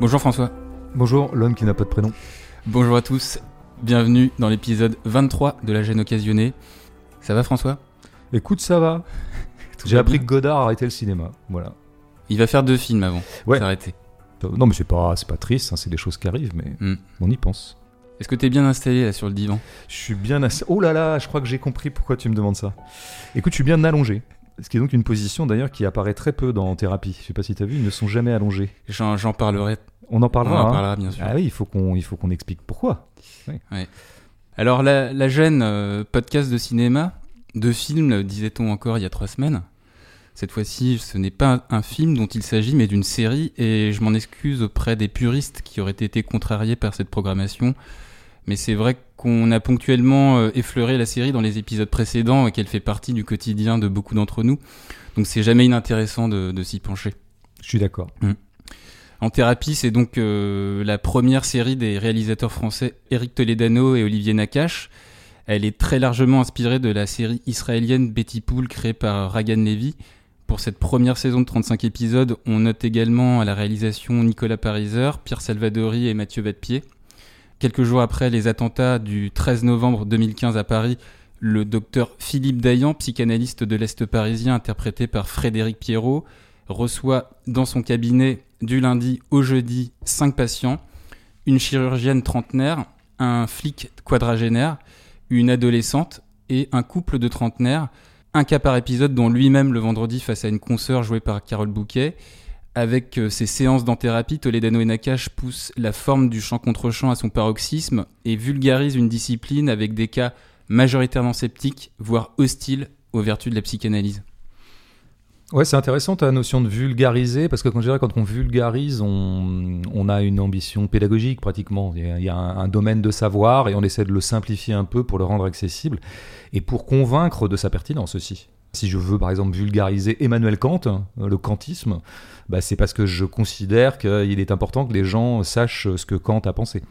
Bonjour François. Bonjour, l'homme qui n'a pas de prénom. Bonjour à tous. Bienvenue dans l'épisode 23 de la gêne occasionnée. Ça va François? Écoute, ça va. J'ai appris que Godard a arrêté le cinéma. Voilà. Il va faire deux films avant. Ouais. S'arrêter. Non, mais c'est pas, c'est pas triste, hein, c'est des choses qui arrivent, mais Hmm. on y pense. Est-ce que t'es bien installé là sur le divan? Je suis bien assez. Oh là là, je crois que j'ai compris pourquoi tu me demandes ça. Écoute, je suis bien allongé. Ce qui est donc une position d'ailleurs qui apparaît très peu dans thérapie. Je sais pas si tu as vu, ils ne sont jamais allongés. J'en j'en parlerai. On en parlera. On en hein. parlera bien sûr. Ah oui, il faut qu'on, il faut qu'on explique pourquoi. Alors la, la gêne, euh, podcast de cinéma, de film, disait-on encore il y a trois semaines. Cette fois-ci, ce n'est pas un film dont il s'agit, mais d'une série, et je m'en excuse auprès des puristes qui auraient été contrariés par cette programmation. Mais c'est vrai qu'on a ponctuellement euh, effleuré la série dans les épisodes précédents et qu'elle fait partie du quotidien de beaucoup d'entre nous. Donc c'est jamais inintéressant de, de s'y pencher. Je suis d'accord. En thérapie, c'est donc euh, la première série des réalisateurs français Eric Toledano et Olivier Nakache. Elle est très largement inspirée de la série israélienne Betty Pool créée par Ragan Levy. Pour cette première saison de 35 épisodes, on note également à la réalisation Nicolas Pariser, Pierre Salvadori et Mathieu Vadepied. Quelques jours après les attentats du 13 novembre 2015 à Paris, le docteur Philippe Dayan, psychanalyste de l'Est parisien interprété par Frédéric Pierrot, reçoit dans son cabinet du lundi au jeudi 5 patients, une chirurgienne trentenaire, un flic quadragénaire, une adolescente et un couple de trentenaires, un cas par épisode dont lui-même le vendredi face à une consoeur jouée par Carole Bouquet. Avec euh, ses séances d'en-thérapie, Toledano et Nakache poussent la forme du chant contre chant à son paroxysme et vulgarisent une discipline avec des cas majoritairement sceptiques, voire hostiles aux vertus de la psychanalyse. Ouais, c'est intéressant ta notion de vulgariser, parce que quand, je dirais, quand on vulgarise, on, on a une ambition pédagogique pratiquement. Il y, a, un, un domaine de savoir et on essaie de le simplifier un peu pour le rendre accessible et pour convaincre de sa pertinence aussi. Si je veux par exemple vulgariser Emmanuel Kant, euh, le kantisme, bah, c'est parce que je considère qu'il est important que les gens sachent ce que Kant a pensé.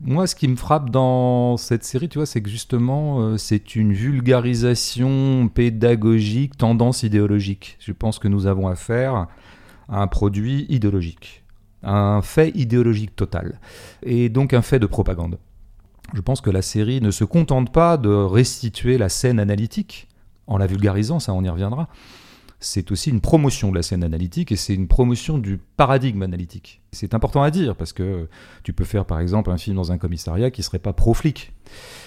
Moi, ce qui me frappe dans cette série, tu vois, c'est que justement, euh, c'est une vulgarisation pédagogique, tendance idéologique. Je pense que nous avons affaire à un produit idéologique, un fait idéologique total, et donc un fait de propagande. Je pense que la série ne se contente pas de restituer la scène analytique en la vulgarisant, ça on y reviendra. C'est aussi une promotion de la scène analytique et c'est une promotion du paradigme analytique. C'est important à dire parce que tu peux faire par exemple un film dans un commissariat qui serait pas pro-flic.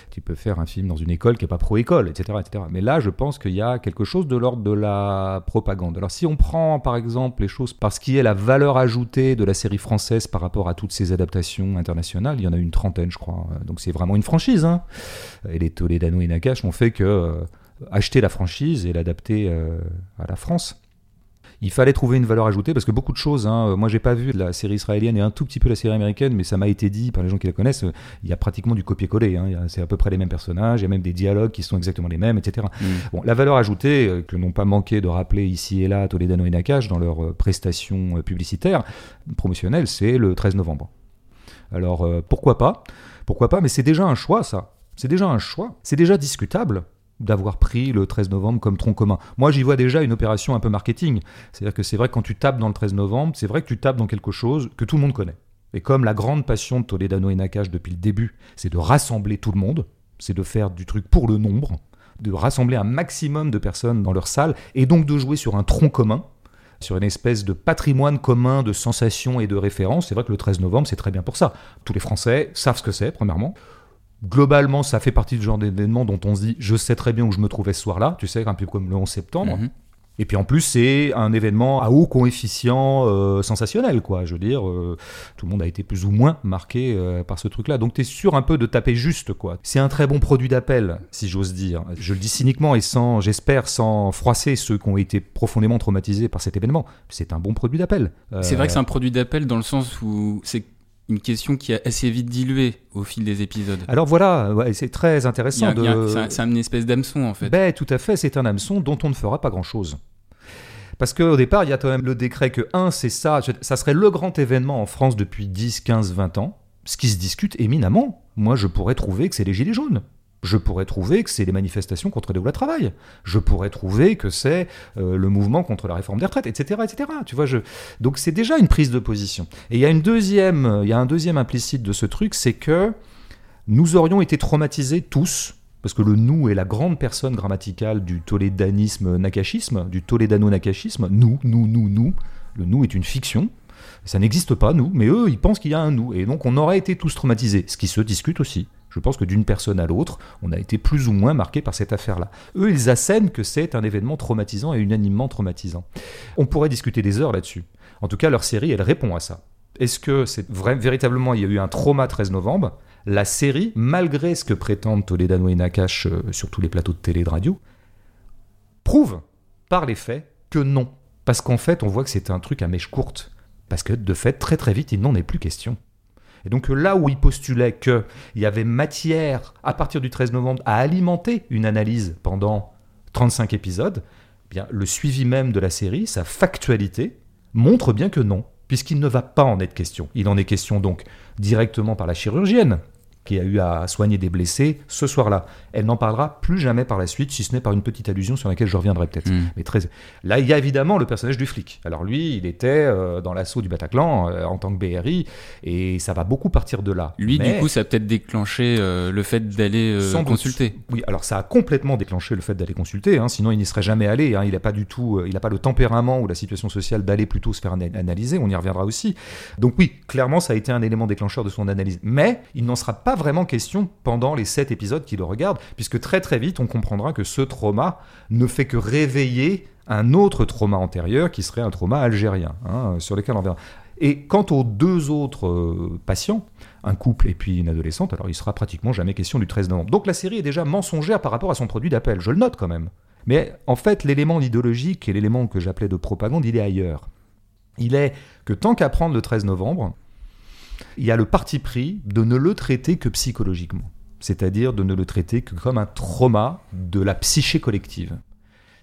Tu peux faire un film dans une école qui est pas pro-école, etc., etc. Mais là, je pense qu'il y a quelque chose de l'ordre de la propagande. Alors si on prend par exemple les choses par ce qui est la valeur ajoutée de la série française par rapport à toutes ces adaptations internationales, il y en a une trentaine, je crois. Donc c'est vraiment une franchise. Hein. Et les Toledano et Nakache ont fait que euh, acheter la franchise et l'adapter euh, à la France. Il fallait trouver une valeur ajoutée parce que beaucoup de choses. Hein, moi, j'ai pas vu la série israélienne et un tout petit peu la série américaine, mais ça m'a été dit par les gens qui la connaissent. euh, Il y a pratiquement du copier-coller. Hein, c'est à peu près les mêmes personnages. Il y a même des dialogues qui sont exactement les mêmes, etc. Mm. Bon, la valeur ajoutée euh, que n'ont pas manqué de rappeler ici et là Toledano et Nakache dans leurs prestations publicitaires promotionnelles, c'est le 13 novembre. Alors euh, pourquoi pas? Pourquoi pas? Mais c'est déjà un choix, ça. C'est déjà un choix. C'est déjà discutable d'avoir pris le 13 novembre comme tronc commun. Moi, j'y vois déjà une opération un peu marketing. C'est-à-dire que c'est vrai que quand tu tapes dans le 13 novembre, c'est vrai que tu tapes dans quelque chose que tout le monde connaît. Et comme la grande passion de Toledano et Nakache depuis le début, c'est de rassembler tout le monde, c'est de faire du truc pour le nombre, de rassembler un maximum de personnes dans leur salle, et donc de jouer sur un tronc commun, sur une espèce de patrimoine commun de sensations et de références. C'est vrai que le 13 novembre, c'est très bien pour ça. Tous les Français savent ce que c'est, premièrement. Globalement, ça fait partie du genre d'événement dont on se dit je sais très bien où je me trouvais ce soir-là, tu sais, un peu comme le 11 septembre. Mhm. Et puis en plus, c'est un événement à haut coefficient euh, sensationnel, quoi. Je veux dire, euh, tout le monde a été plus ou moins marqué euh, par ce truc-là. Donc tu es sûr un peu de taper juste, quoi. C'est un très bon produit d'appel, si j'ose dire. Je le dis cyniquement et sans, j'espère, sans froisser ceux qui ont été profondément traumatisés par cet événement. C'est un bon produit d'appel. C'est vrai que c'est un produit d'appel dans le sens où c'est une question qui a assez vite dilué au fil des épisodes. Alors voilà, ouais, c'est très intéressant de. c'est un- c'est une espèce d'hameçon en fait. Ben, tout à fait, c'est un hameçon dont on ne fera pas grand-chose. Parce qu'au départ, il y a quand même le décret que, un, c'est ça, ça serait le grand événement en France depuis 10, 15, 20 ans, ce qui se discute éminemment. Moi, je pourrais trouver que c'est les Gilets jaunes. Je pourrais trouver que c'est les manifestations contre les lois de travail. Je pourrais trouver que c'est euh, le mouvement contre la réforme des retraites, etc., etc. Tu vois, donc c'est déjà une prise de position. Et il y a une deuxième, il y a un deuxième implicite de ce truc, c'est que nous aurions été traumatisés tous, parce que le nous est la grande personne grammaticale du tolédanisme nakashisme, du tolédano-nakashisme. Nous, nous, nous, nous. Le nous est une fiction. Ça n'existe pas, nous, mais eux, ils pensent qu'il y a un nous. Et donc, on aurait été tous traumatisés, ce qui se discute aussi. Je pense que d'une personne à l'autre, on a été plus ou moins marqué par cette affaire-là. Eux, ils assènent que c'est un événement traumatisant et unanimement traumatisant. On pourrait discuter des heures là-dessus. En tout cas, leur série, elle répond à ça. Est-ce que c'est vrai, véritablement il y a eu un trauma 13 novembre? La série, malgré ce que prétendent Toledano et Nakash euh, sur tous les plateaux de télé et de radio, prouve par les faits que non. Parce qu'en fait, on voit que c'est un truc à mèche courte. Parce que de fait, très très vite, il n'en est plus question. Et donc là où il postulait qu'il y avait matière, à partir du 13 novembre, à alimenter une analyse pendant 35 épisodes, eh bien, le suivi même de la série, sa factualité, montre bien que non, puisqu'il ne va pas en être question. Il en est question donc directement par la chirurgienne, qui a eu à soigner des blessés ce soir-là. Elle n'en parlera plus jamais par la suite, si ce n'est par une petite allusion sur laquelle je reviendrai peut-être. Mm. Mais très... Là, il y a évidemment le personnage du flic. Alors lui, il était euh, dans l'assaut du Bataclan euh, en tant que BRI, et ça va beaucoup partir de là. Lui, Mais- du coup, ça a peut-être déclenché euh, le fait d'aller doute. consulter. Oui, alors ça a complètement déclenché le fait d'aller consulter, hein, sinon il n'y serait jamais allé. hein. il n'a pas du tout, il n'a pas le tempérament ou la situation sociale d'aller plutôt se faire ana- analyser. On y reviendra aussi. Donc oui, clairement, ça a été un élément déclencheur de son analyse. Mais il n'en sera pas vraiment question pendant les sept épisodes qui le regardent, puisque très très vite on comprendra que ce trauma ne fait que réveiller un autre trauma antérieur qui serait un trauma algérien, hein, sur lequel on verra. Et quant aux deux autres euh, patients, un couple et puis une adolescente, alors il sera pratiquement jamais question du 13 novembre. Donc la série est déjà mensongère par rapport à son produit d'appel, je le note quand même. Mais en fait, l'élément idéologique et l'élément que j'appelais de propagande, il est ailleurs. Il est que tant qu'à prendre le 13 novembre, il y a le parti pris de ne le traiter que psychologiquement. C'est-à-dire de ne le traiter que comme un trauma de la psyché collective.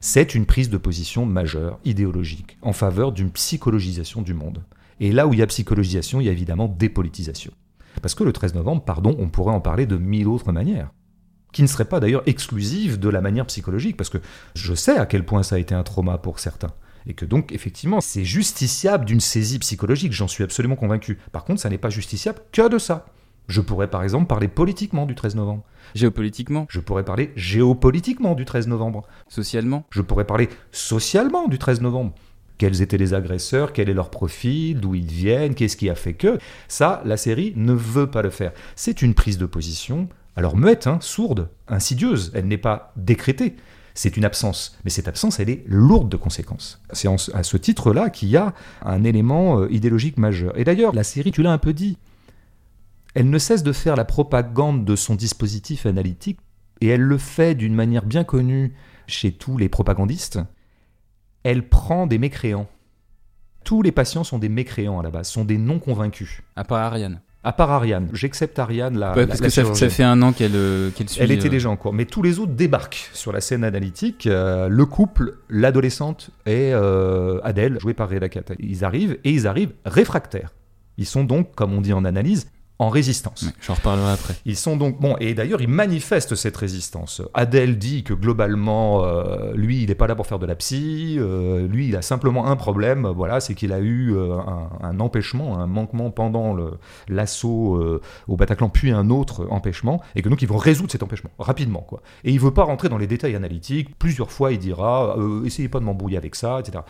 C'est une prise de position majeure, idéologique, en faveur d'une psychologisation du monde. Et là où il y a psychologisation, il y a évidemment dépolitisation. Parce que le 13 novembre, pardon, on pourrait en parler de mille autres manières, qui ne seraient pas d'ailleurs exclusives de la manière psychologique, parce que je sais à quel point ça a été un trauma pour certains. Et que donc, effectivement, c'est justiciable d'une saisie psychologique, j'en suis absolument convaincu. Par contre, ça n'est pas justiciable que de ça. Je pourrais par exemple parler politiquement du 13 novembre. Géopolitiquement, Je pourrais parler géopolitiquement du 13 novembre. socialement. Je pourrais parler socialement du 13 novembre. Quels étaient les agresseurs, quel est leur profil, d'où ils viennent, qu'est-ce qui a fait que? Ça, la série ne veut pas le faire. C'est une prise de position, alors muette, hein, sourde, insidieuse. Elle n'est pas décrétée. C'est une absence. Mais cette absence, elle est lourde de conséquences. C'est à ce titre-là qu'il y a un élément euh, idéologique majeur. Et d'ailleurs, la série, tu l'as un peu dit, elle ne cesse de faire la propagande de son dispositif analytique, et elle le fait d'une manière bien connue chez tous les propagandistes. Elle prend des mécréants. Tous les patients sont des mécréants à la base, sont des non convaincus. À part Ariane. À part Ariane. J'accepte Ariane, la, Ouais, parce la que ça, fait un an qu'elle euh, qu'elle suit. Elle était euh, déjà en cours. Mais tous les autres débarquent sur la scène analytique. Euh, le couple, l'adolescente et Adèle, jouée par Reda Kattan. Ils arrivent et ils arrivent réfractaires. Ils sont donc, comme on dit en analyse, en résistance. ouais, J'en reparlerai après. Ils sont donc bon et d'ailleurs ils manifestent cette résistance. Adèle dit que globalement euh, lui il n'est pas là pour faire de la psy, euh, lui il a simplement un problème, voilà c'est qu'il a eu euh, un, un empêchement, un manquement pendant l'assaut au Bataclan puis un autre empêchement et que donc ils vont résoudre cet empêchement rapidement quoi. Et il veut pas rentrer dans les détails analytiques. Plusieurs fois il dira essayez pas de m'embrouiller avec ça etc.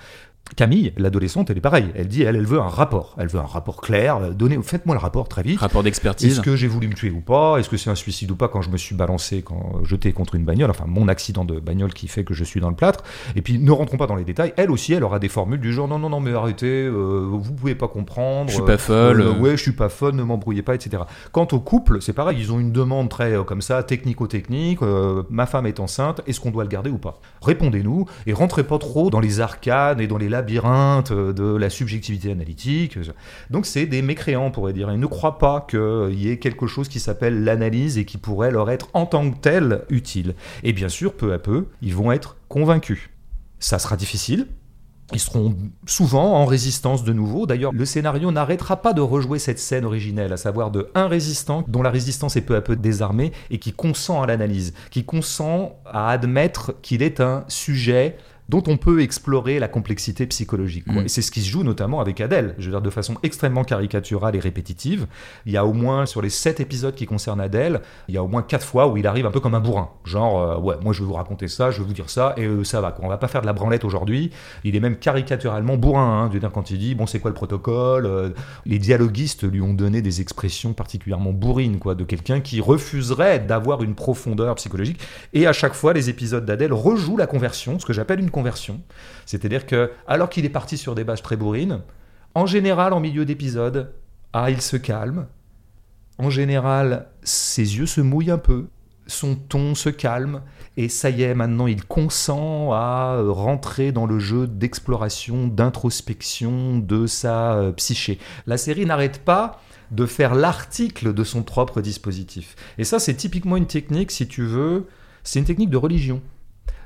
Camille, l'adolescente, elle est pareille. Elle dit, elle, elle veut un rapport. Elle veut un rapport clair. euh, Donnez, faites-moi le rapport très vite. Rapport d'expertise. Est-ce que j'ai voulu me tuer ou pas? Est-ce que c'est un suicide ou pas quand je me suis balancé, quand jeté contre une bagnole? Enfin, mon accident de bagnole qui fait que je suis dans le plâtre. Et puis, ne rentrons pas dans les détails. Elle aussi, elle aura des formules du genre non, non, non, mais arrêtez, euh, vous pouvez pas comprendre. Je suis pas folle. Euh, ouais, je suis pas folle, ne m'embrouillez pas, etc. Quant au couple, c'est pareil, ils ont une demande très euh, comme ça, technico-technique. euh, ma femme est enceinte, est-ce qu'on doit le garder ou pas? Répondez-nous et rentrez pas trop dans les arcanes et dans les labyrinthes euh, de la subjectivité analytique. Donc c'est des mécréants, on pourrait dire. Ils ne croient pas qu'il y ait quelque chose qui s'appelle l'analyse et qui pourrait leur être en tant que tel utile. Et bien sûr, peu à peu, ils vont être convaincus. Ça sera difficile, Ils seront souvent en résistance de nouveau. D'ailleurs, le scénario n'arrêtera pas de rejouer cette scène originelle, à savoir de un résistant dont la résistance est peu à peu désarmée et qui consent à l'analyse, qui consent à admettre qu'il est un sujet dont on peut explorer la complexité psychologique. Mm. Et c'est ce qui se joue notamment avec Adèle, je veux dire de façon extrêmement caricaturale et répétitive. Il y a au moins, sur les sept épisodes qui concernent Adèle, il y a au moins quatre fois où il arrive un peu comme un bourrin. Genre, euh, ouais, moi je vais vous raconter ça, je vais vous dire ça, et euh, ça va. Quoi. On va pas faire de la branlette aujourd'hui. Il est même caricaturalement bourrin, hein, je veux dire, quand il dit, bon, c'est quoi le protocole euh, Les dialoguistes lui ont donné des expressions particulièrement bourrines, quoi, de quelqu'un qui refuserait d'avoir une profondeur psychologique. Et à chaque fois, les épisodes d'Adèle rejouent la conversion, ce que j'appelle une conversion. C'est-à-dire que, alors qu'il est parti sur des bases très bourrines, en général, en milieu d'épisode, ah, il se calme. En général, ses yeux se mouillent un peu, son ton se calme, et ça y est, maintenant il consent à rentrer dans le jeu d'exploration, d'introspection de sa euh, psyché. La série n'arrête pas de faire l'article de son propre dispositif. Et ça, c'est typiquement une technique, si tu veux, c'est une technique de religion.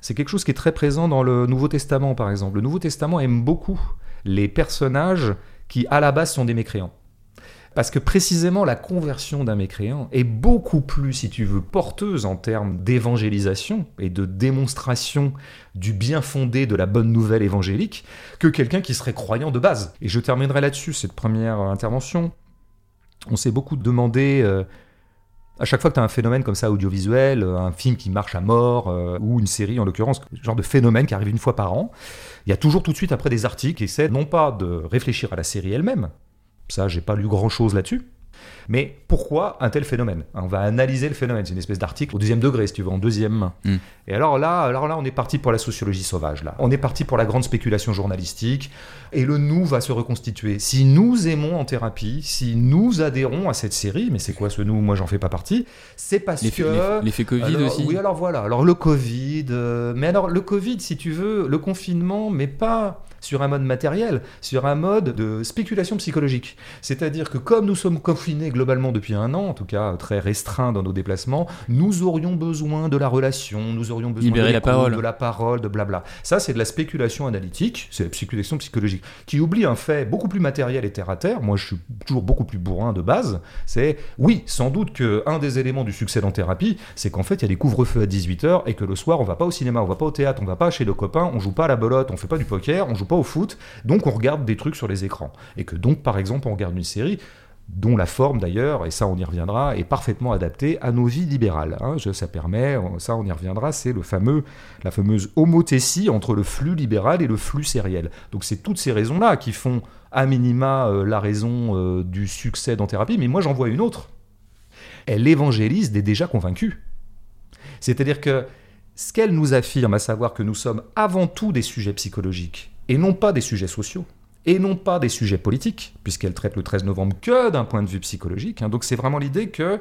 C'est quelque chose qui est très présent dans le Nouveau Testament, par exemple. Le Nouveau Testament aime beaucoup les personnages qui, à la base, sont des mécréants. Parce que précisément la conversion d'un mécréant est beaucoup plus, si tu veux, porteuse en termes d'évangélisation et de démonstration du bien fondé de la bonne nouvelle évangélique que quelqu'un qui serait croyant de base. Et je terminerai là-dessus, cette première intervention. On s'est beaucoup demandé euh, à chaque fois que tu as un phénomène comme ça audiovisuel, euh, un film qui marche à mort, euh, ou une série en l'occurrence, genre de phénomène qui arrive une fois par an, il y a toujours tout de suite après des articles qui essaient non pas de réfléchir à la série elle-même, ça j'ai pas lu grand chose là-dessus, mais pourquoi un tel phénomène? On va analyser le phénomène. C'est une espèce d'article au deuxième degré, si tu veux, en deuxième main. Hmm. Et alors là, alors là, on est parti pour la sociologie sauvage. Là, on est parti pour la grande spéculation journalistique. Et le nous va se reconstituer. Si nous aimons en thérapie, si nous adhérons à cette série, mais c'est quoi ce nous? Moi, j'en fais pas partie. C'est parce que l'effet Covid aussi. Oui, alors voilà. Alors le Covid. Euh, mais alors le Covid, si tu veux, le confinement, mais pas sur un mode matériel, sur un mode de spéculation psychologique. C'est-à-dire que comme nous sommes confinés globalement depuis un an, en tout cas très restreints dans nos déplacements, nous aurions besoin de la relation, nous aurions besoin de, la parole. de la parole, de blabla. Ça, c'est de la spéculation analytique, c'est la spéculation psychologique, qui oublie un fait beaucoup plus matériel et terre à terre. Moi, je suis toujours beaucoup plus bourrin de base. C'est oui, sans doute qu'un des éléments du succès en thérapie, c'est qu'en fait, il y a des couvre-feux à 18h et que le soir, on va pas au cinéma, on va pas au théâtre, on va pas chez le copains, on joue pas à la belote, on fait pas du poker, on joue pas au foot, donc on regarde des trucs sur les écrans. Et que donc, par exemple, on regarde une série dont la forme d'ailleurs, et ça on y reviendra, est parfaitement adaptée à nos vies libérales. Hein. ça permet, ça on y reviendra, c'est le fameux, la fameuse homothétie entre le flux libéral et le flux sériel. Donc c'est toutes ces raisons-là qui font à minima euh, la raison euh, du succès dans thérapie, mais moi j'en vois une autre. Elle évangélise des déjà convaincus. C'est-à-dire que ce qu'elle nous affirme, à savoir que nous sommes avant tout des sujets psychologiques, et non pas des sujets sociaux, et non pas des sujets politiques, puisqu'elle traite le 13 novembre que d'un point de vue psychologique. Hein. Donc c'est vraiment l'idée que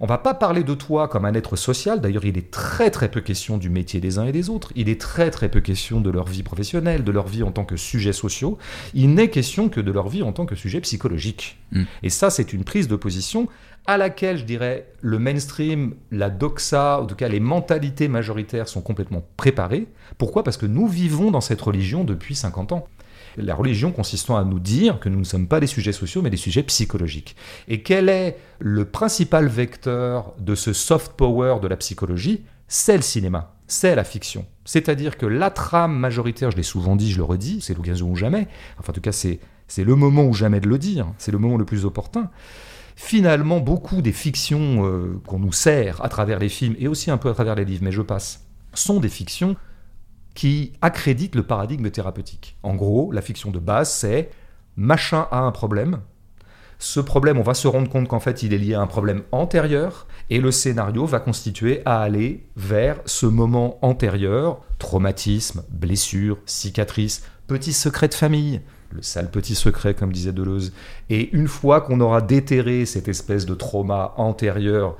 on va pas parler de toi comme un être social. D'ailleurs, il est très très peu question du métier des uns et des autres. Il est très très peu question de leur vie professionnelle, de leur vie en tant que sujets sociaux. Il n'est question que de leur vie en tant que sujet psychologique. Mm. Et ça, c'est une prise de position à laquelle, je dirais, le mainstream, la doxa, en tout cas les mentalités majoritaires sont complètement préparées. Pourquoi? Parce que nous vivons dans cette religion depuis 50 ans. La religion consistant à nous dire que nous ne sommes pas des sujets sociaux, mais des sujets psychologiques. Et quel est le principal vecteur de ce soft power de la psychologie? C'est le cinéma, c'est la fiction. C'est-à-dire que la trame majoritaire, je l'ai souvent dit, je le redis, c'est l'occasion ou jamais, enfin en tout cas c'est, le moment ou jamais de le dire, c'est le moment le plus opportun. Finalement, beaucoup des fictions euh, qu'on nous sert à travers les films et aussi un peu à travers les livres, mais je passe, sont des fictions qui accrédite le paradigme thérapeutique. En gros, la fiction de base, c'est machin a un problème. Ce problème, on va se rendre compte qu'en fait, il est lié à un problème antérieur, et le scénario va constituer à aller vers ce moment antérieur, traumatisme, blessure, cicatrice, petit secret de famille, le sale petit secret, comme disait Deleuze. Et une fois qu'on aura déterré cette espèce de trauma antérieur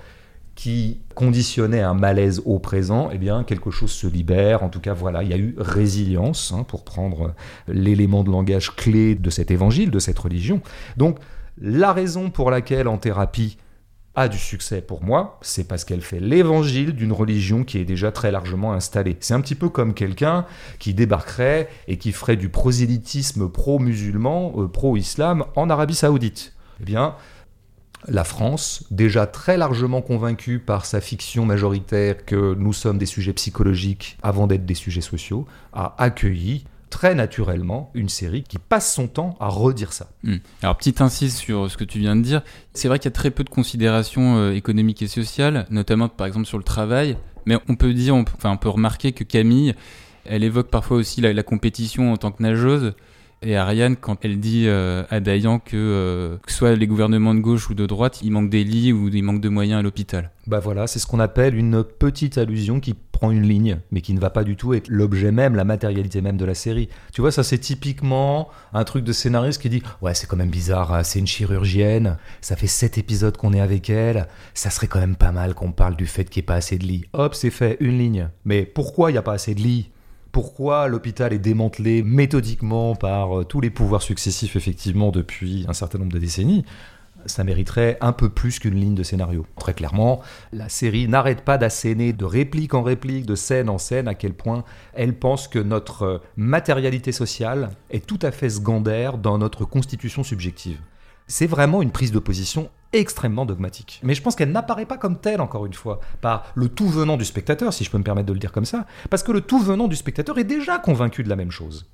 qui conditionnait un malaise au présent, eh bien quelque chose se libère. En tout cas, voilà, il y a eu résilience, hein, pour prendre l'élément de langage clé de cet évangile, de cette religion. Donc, la raison pour laquelle en thérapie, a du succès pour moi, c'est parce qu'elle fait l'évangile d'une religion qui est déjà très largement installée. C'est un petit peu comme quelqu'un qui débarquerait et qui ferait du prosélytisme pro-musulman, euh, pro-islam en Arabie saoudite. Eh bien, la France, déjà très largement convaincue par sa fiction majoritaire que nous sommes des sujets psychologiques avant d'être des sujets sociaux, a accueilli très naturellement une série qui passe son temps à redire ça. Hmm. Alors, petite insiste sur ce que tu viens de dire. C'est vrai qu'il y a très peu de considérations euh, économiques et sociales, notamment par exemple sur le travail. Mais on peut dire, enfin, on peut remarquer que Camille, elle évoque parfois aussi la compétition en tant que nageuse. Et Ariane, quand elle dit euh, à Dayan que, euh, que soit les gouvernements de gauche ou de droite, il manque des lits ou il manque de moyens à l'hôpital. Bah voilà, c'est ce qu'on appelle une petite allusion qui prend une ligne, mais qui ne va pas du tout être l'objet même, la matérialité même de la série. Tu vois, ça c'est typiquement un truc de scénariste qui dit Ouais, c'est quand même bizarre, hein, c'est une chirurgienne, ça fait sept épisodes qu'on est avec elle, ça serait quand même pas mal qu'on parle du fait qu'il n'y ait pas assez de lits. Hop, c'est fait, une ligne. Mais pourquoi il n'y a pas assez de lits? Pourquoi l'hôpital est démantelé méthodiquement par euh, tous les pouvoirs successifs, effectivement, depuis un certain nombre de décennies, ça mériterait un peu plus qu'une ligne de scénario. Très clairement, la série n'arrête pas d'asséner de réplique en réplique, de scène en scène, à quel point elle pense que notre euh, matérialité sociale est tout à fait secondaire dans notre constitution subjective. C'est vraiment une prise de position extrêmement dogmatique. Mais je pense qu'elle n'apparaît pas comme telle, encore une fois, par le tout venant du spectateur, si je peux me permettre de le dire comme ça, parce que le tout venant du spectateur est déjà convaincu de la même chose.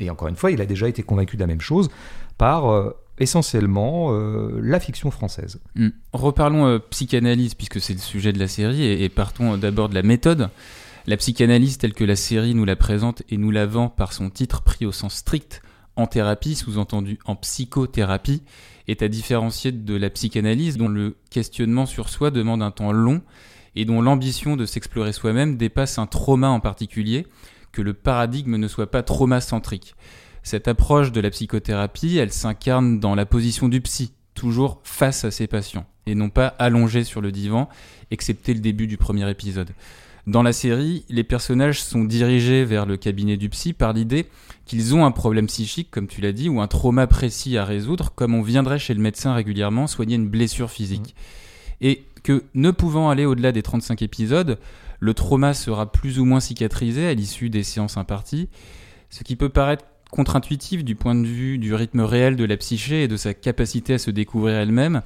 Et encore une fois, il a déjà été convaincu de la même chose par euh, essentiellement euh, la fiction française. Hmm. Reparlons euh, psychanalyse, puisque c'est le sujet de la série, et, partons d'abord de la méthode. La psychanalyse telle que la série nous la présente et nous la vend par son titre pris au sens strict en thérapie, sous-entendu en psychothérapie, est à différencier de la psychanalyse dont le questionnement sur soi demande un temps long et dont l'ambition de s'explorer soi-même dépasse un trauma en particulier, que le paradigme ne soit pas traumacentrique. Cette approche de la psychothérapie, elle s'incarne dans la position du psy, toujours face à ses patients, et non pas allongé sur le divan, excepté le début du premier épisode. Dans la série, les personnages sont dirigés vers le cabinet du psy par l'idée qu'ils ont un problème psychique, comme tu l'as dit, ou un trauma précis à résoudre, comme on viendrait chez le médecin régulièrement soigner une blessure physique. Mmh. Et que, ne pouvant aller au-delà des 35 épisodes, le trauma sera plus ou moins cicatrisé à l'issue des séances imparties, ce qui peut paraître contre-intuitif du point de vue du rythme réel de la psyché et de sa capacité à se découvrir elle-même,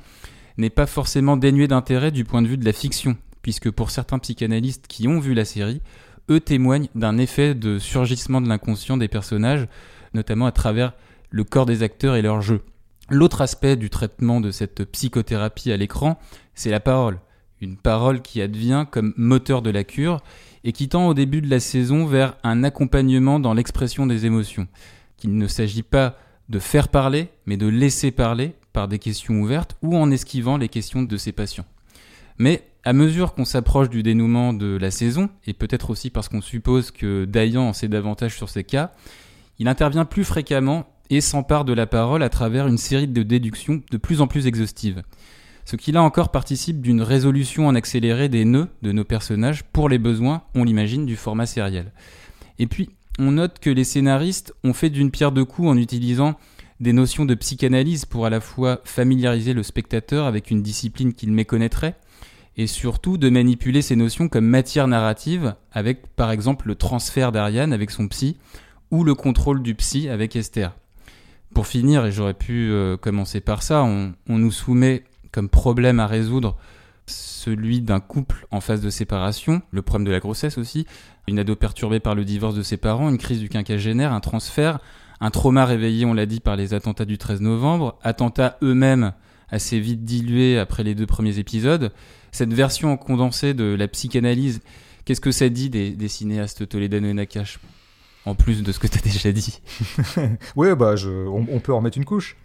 n'est pas forcément dénué d'intérêt du point de vue de la fiction, puisque pour certains psychanalystes qui ont vu la série, eux témoignent d'un effet de surgissement de l'inconscient des personnages, notamment à travers le corps des acteurs et leur jeu. L'autre aspect du traitement de cette psychothérapie à l'écran, c'est la parole. Une parole qui advient comme moteur de la cure et qui tend au début de la saison vers un accompagnement dans l'expression des émotions. Qu'il ne s'agit pas de faire parler, mais de laisser parler par des questions ouvertes ou en esquivant les questions de ses patients. Mais à mesure qu'on s'approche du dénouement de la saison, et peut-être aussi parce qu'on suppose que Dayan en sait davantage sur ces cas, il intervient plus fréquemment et s'empare de la parole à travers une série de déductions de plus en plus exhaustives. Ce qui là encore participe d'une résolution en accéléré des nœuds de nos personnages pour les besoins, on l'imagine, du format sériel. Et puis, on note que les scénaristes ont fait d'une pierre deux coups en utilisant des notions de psychanalyse pour à la fois familiariser le spectateur avec une discipline qu'il méconnaîtrait, et surtout de manipuler ces notions comme matière narrative avec par exemple le transfert d'Ariane avec son psy ou le contrôle du psy avec Esther. Pour finir, et j'aurais pu euh, commencer par ça, on, nous soumet comme problème à résoudre celui d'un couple en phase de séparation, le problème de la grossesse aussi, une ado perturbée par le divorce de ses parents, une crise du quinquagénaire, un transfert, un trauma réveillé, on l'a dit, par les attentats du 13 novembre, attentats eux-mêmes assez vite dilués après les deux premiers épisodes, cette version condensée de la psychanalyse, qu'est-ce que ça dit des, cinéastes Toledano et Nakash en plus de ce que tu as déjà dit? oui, bah, on, peut en mettre une couche.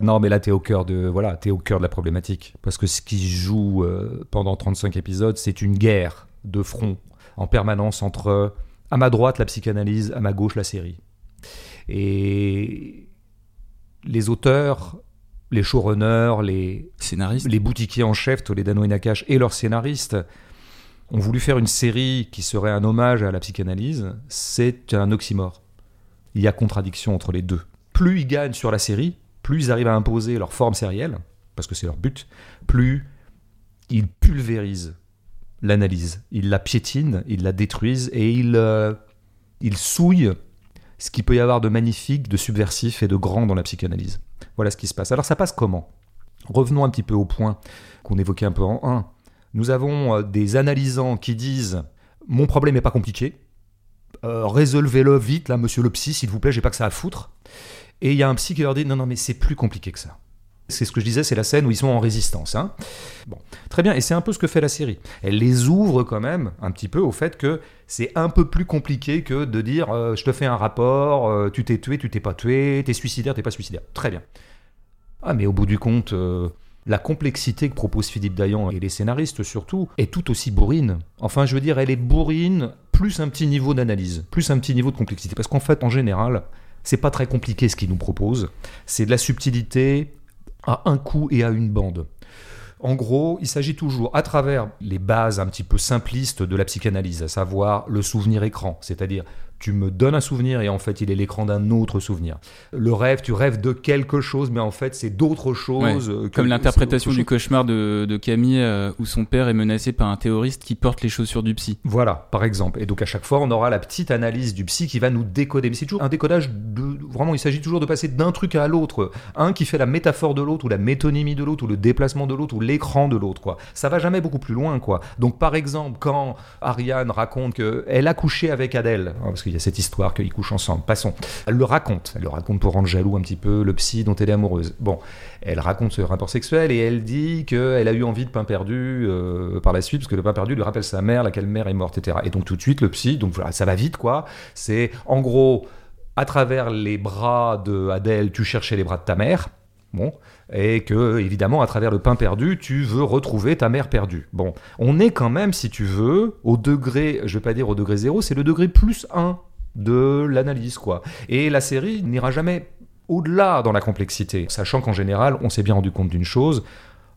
Non, mais là, tu es au cœur de voilà, es au cœur de la problématique, parce que ce qui se joue euh, pendant 35 épisodes, c'est une guerre de front en permanence entre à ma droite la psychanalyse, à ma gauche la série. Et les auteurs les showrunners, les scénaristes, les boutiquiers en chef, Toledano et Nakash, et leurs scénaristes ont voulu faire une série qui serait un hommage à la psychanalyse, c'est un oxymore. Il y a contradiction entre les deux. Plus ils gagnent sur la série, plus ils arrivent à imposer leur forme sérielle, parce que c'est leur but, plus il pulvérise l'analyse, il la piétine, il la détruise et il, euh, il souille ce qu'il peut y avoir de magnifique, de subversif et de grand dans la psychanalyse. Voilà ce qui se passe. Alors ça passe comment? Revenons un petit peu au point qu'on évoquait un peu en 1. Nous avons euh, des analysants qui disent Mon problème n'est pas compliqué, euh, résolvez-le vite, là, monsieur le psy, s'il vous plaît, j'ai pas que ça à foutre. Et il y a un psy qui leur dit Non, non, mais c'est plus compliqué que ça. C'est ce que je disais, c'est la scène où ils sont en résistance. Hein. Bon, très bien, et c'est un peu ce que fait la série. Elle les ouvre quand même un petit peu au fait que c'est un peu plus compliqué que de dire euh, je te fais un rapport, euh, tu t'es tué, tu t'es pas tué, t'es suicidaire, t'es pas suicidaire. Très bien. Ah, mais au bout du compte, euh, la complexité que propose Philippe Dayan et les scénaristes surtout est tout aussi bourrine. Enfin, je veux dire, elle est bourrine plus un petit niveau d'analyse, plus un petit niveau de complexité. Parce qu'en fait, en général, c'est pas très compliqué ce qu'ils nous proposent. C'est de la subtilité, à un coup et à une bande. En gros, il s'agit toujours, à travers les bases un petit peu simplistes de la psychanalyse, à savoir le souvenir écran, c'est-à-dire tu me donnes un souvenir et en fait il est l'écran d'un autre souvenir. Le rêve, tu rêves de quelque chose, mais en fait c'est d'autres choses. Euh, comme l'interprétation du cauchemar de, Camille euh, où son père est menacé par un terroriste qui porte les chaussures du psy. Voilà, par exemple. Et donc à chaque fois on aura la petite analyse du psy qui va nous décoder. Mais c'est toujours un décodage de... Vraiment, il s'agit toujours de passer d'un truc à l'autre. Un qui fait la métaphore de l'autre ou la métonymie de l'autre ou le déplacement de l'autre ou l'écran de l'autre. quoi. Ça va jamais beaucoup plus loin. quoi. Donc par exemple, quand Ariane raconte qu'elle a couché avec Adèle, hein, parce il y a cette histoire qu'ils couchent ensemble. Passons. Elle le raconte. Elle le raconte pour rendre jaloux un petit peu le psy dont elle est amoureuse. Bon, elle raconte ce rapport sexuel et elle dit qu'elle a eu envie de pain perdu euh, par la suite, parce que le pain perdu lui rappelle sa mère, laquelle mère est morte, etc. Et donc tout de suite, le psy, donc voilà, ça va vite, quoi. C'est en gros, à travers les bras de Adèle, tu cherchais les bras de ta mère. Bon, et que évidemment à travers le pain perdu, tu veux retrouver ta mère perdue. Bon, on est quand même, si tu veux, au degré, je vais pas dire au degré zéro, c'est le degré plus 1 de l'analyse, quoi. Et la série n'ira jamais au-delà dans la complexité, sachant qu'en général, on s'est bien rendu compte d'une chose,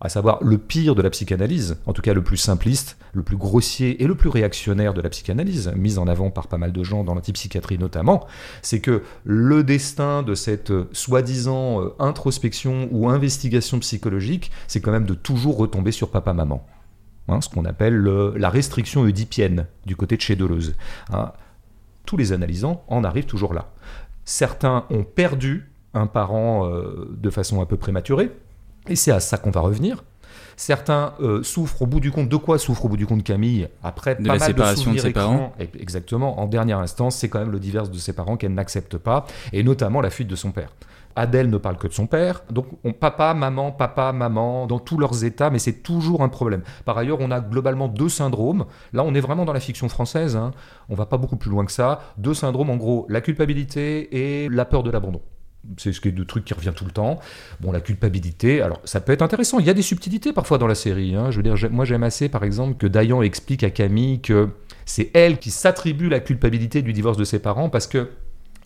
à savoir le pire de la psychanalyse, en tout cas le plus simpliste, le plus grossier et le plus réactionnaire de la psychanalyse, mise en avant par pas mal de gens dans l'antipsychiatrie notamment, c'est que le destin de cette soi-disant euh, introspection ou investigation psychologique, c'est quand même de toujours retomber sur papa-maman. Hein, ce qu'on appelle la restriction oedipienne du côté de chez Deleuze. Hein, tous les analysants en arrivent toujours là. Certains ont perdu un parent euh, de façon un peu prématurée, et c'est à ça qu'on va revenir. Certains euh, souffrent au bout du compte. De quoi souffre au bout du compte Camille Après de pas la mal séparation de, ses parents. Exactement. En dernière instance, c'est quand même le divorce de ses parents qu'elle n'accepte pas, et notamment la fuite de son père. Adèle ne parle que de son père. Donc on, papa, maman, papa, maman, dans tous leurs états, mais c'est toujours un problème. Par ailleurs, on a globalement deux syndromes. Là, on est vraiment dans la fiction française. Hein. On va pas beaucoup plus loin que ça. Deux syndromes, en gros, la culpabilité et la peur de l'abandon. C'est ce qui est le truc qui revient tout le temps. Bon, la culpabilité, alors ça peut être intéressant. Il y a des subtilités parfois dans la série. Hein. Je veux dire, moi j'aime assez par exemple que Dayan explique à Camille que c'est elle qui s'attribue la culpabilité du divorce de ses parents parce que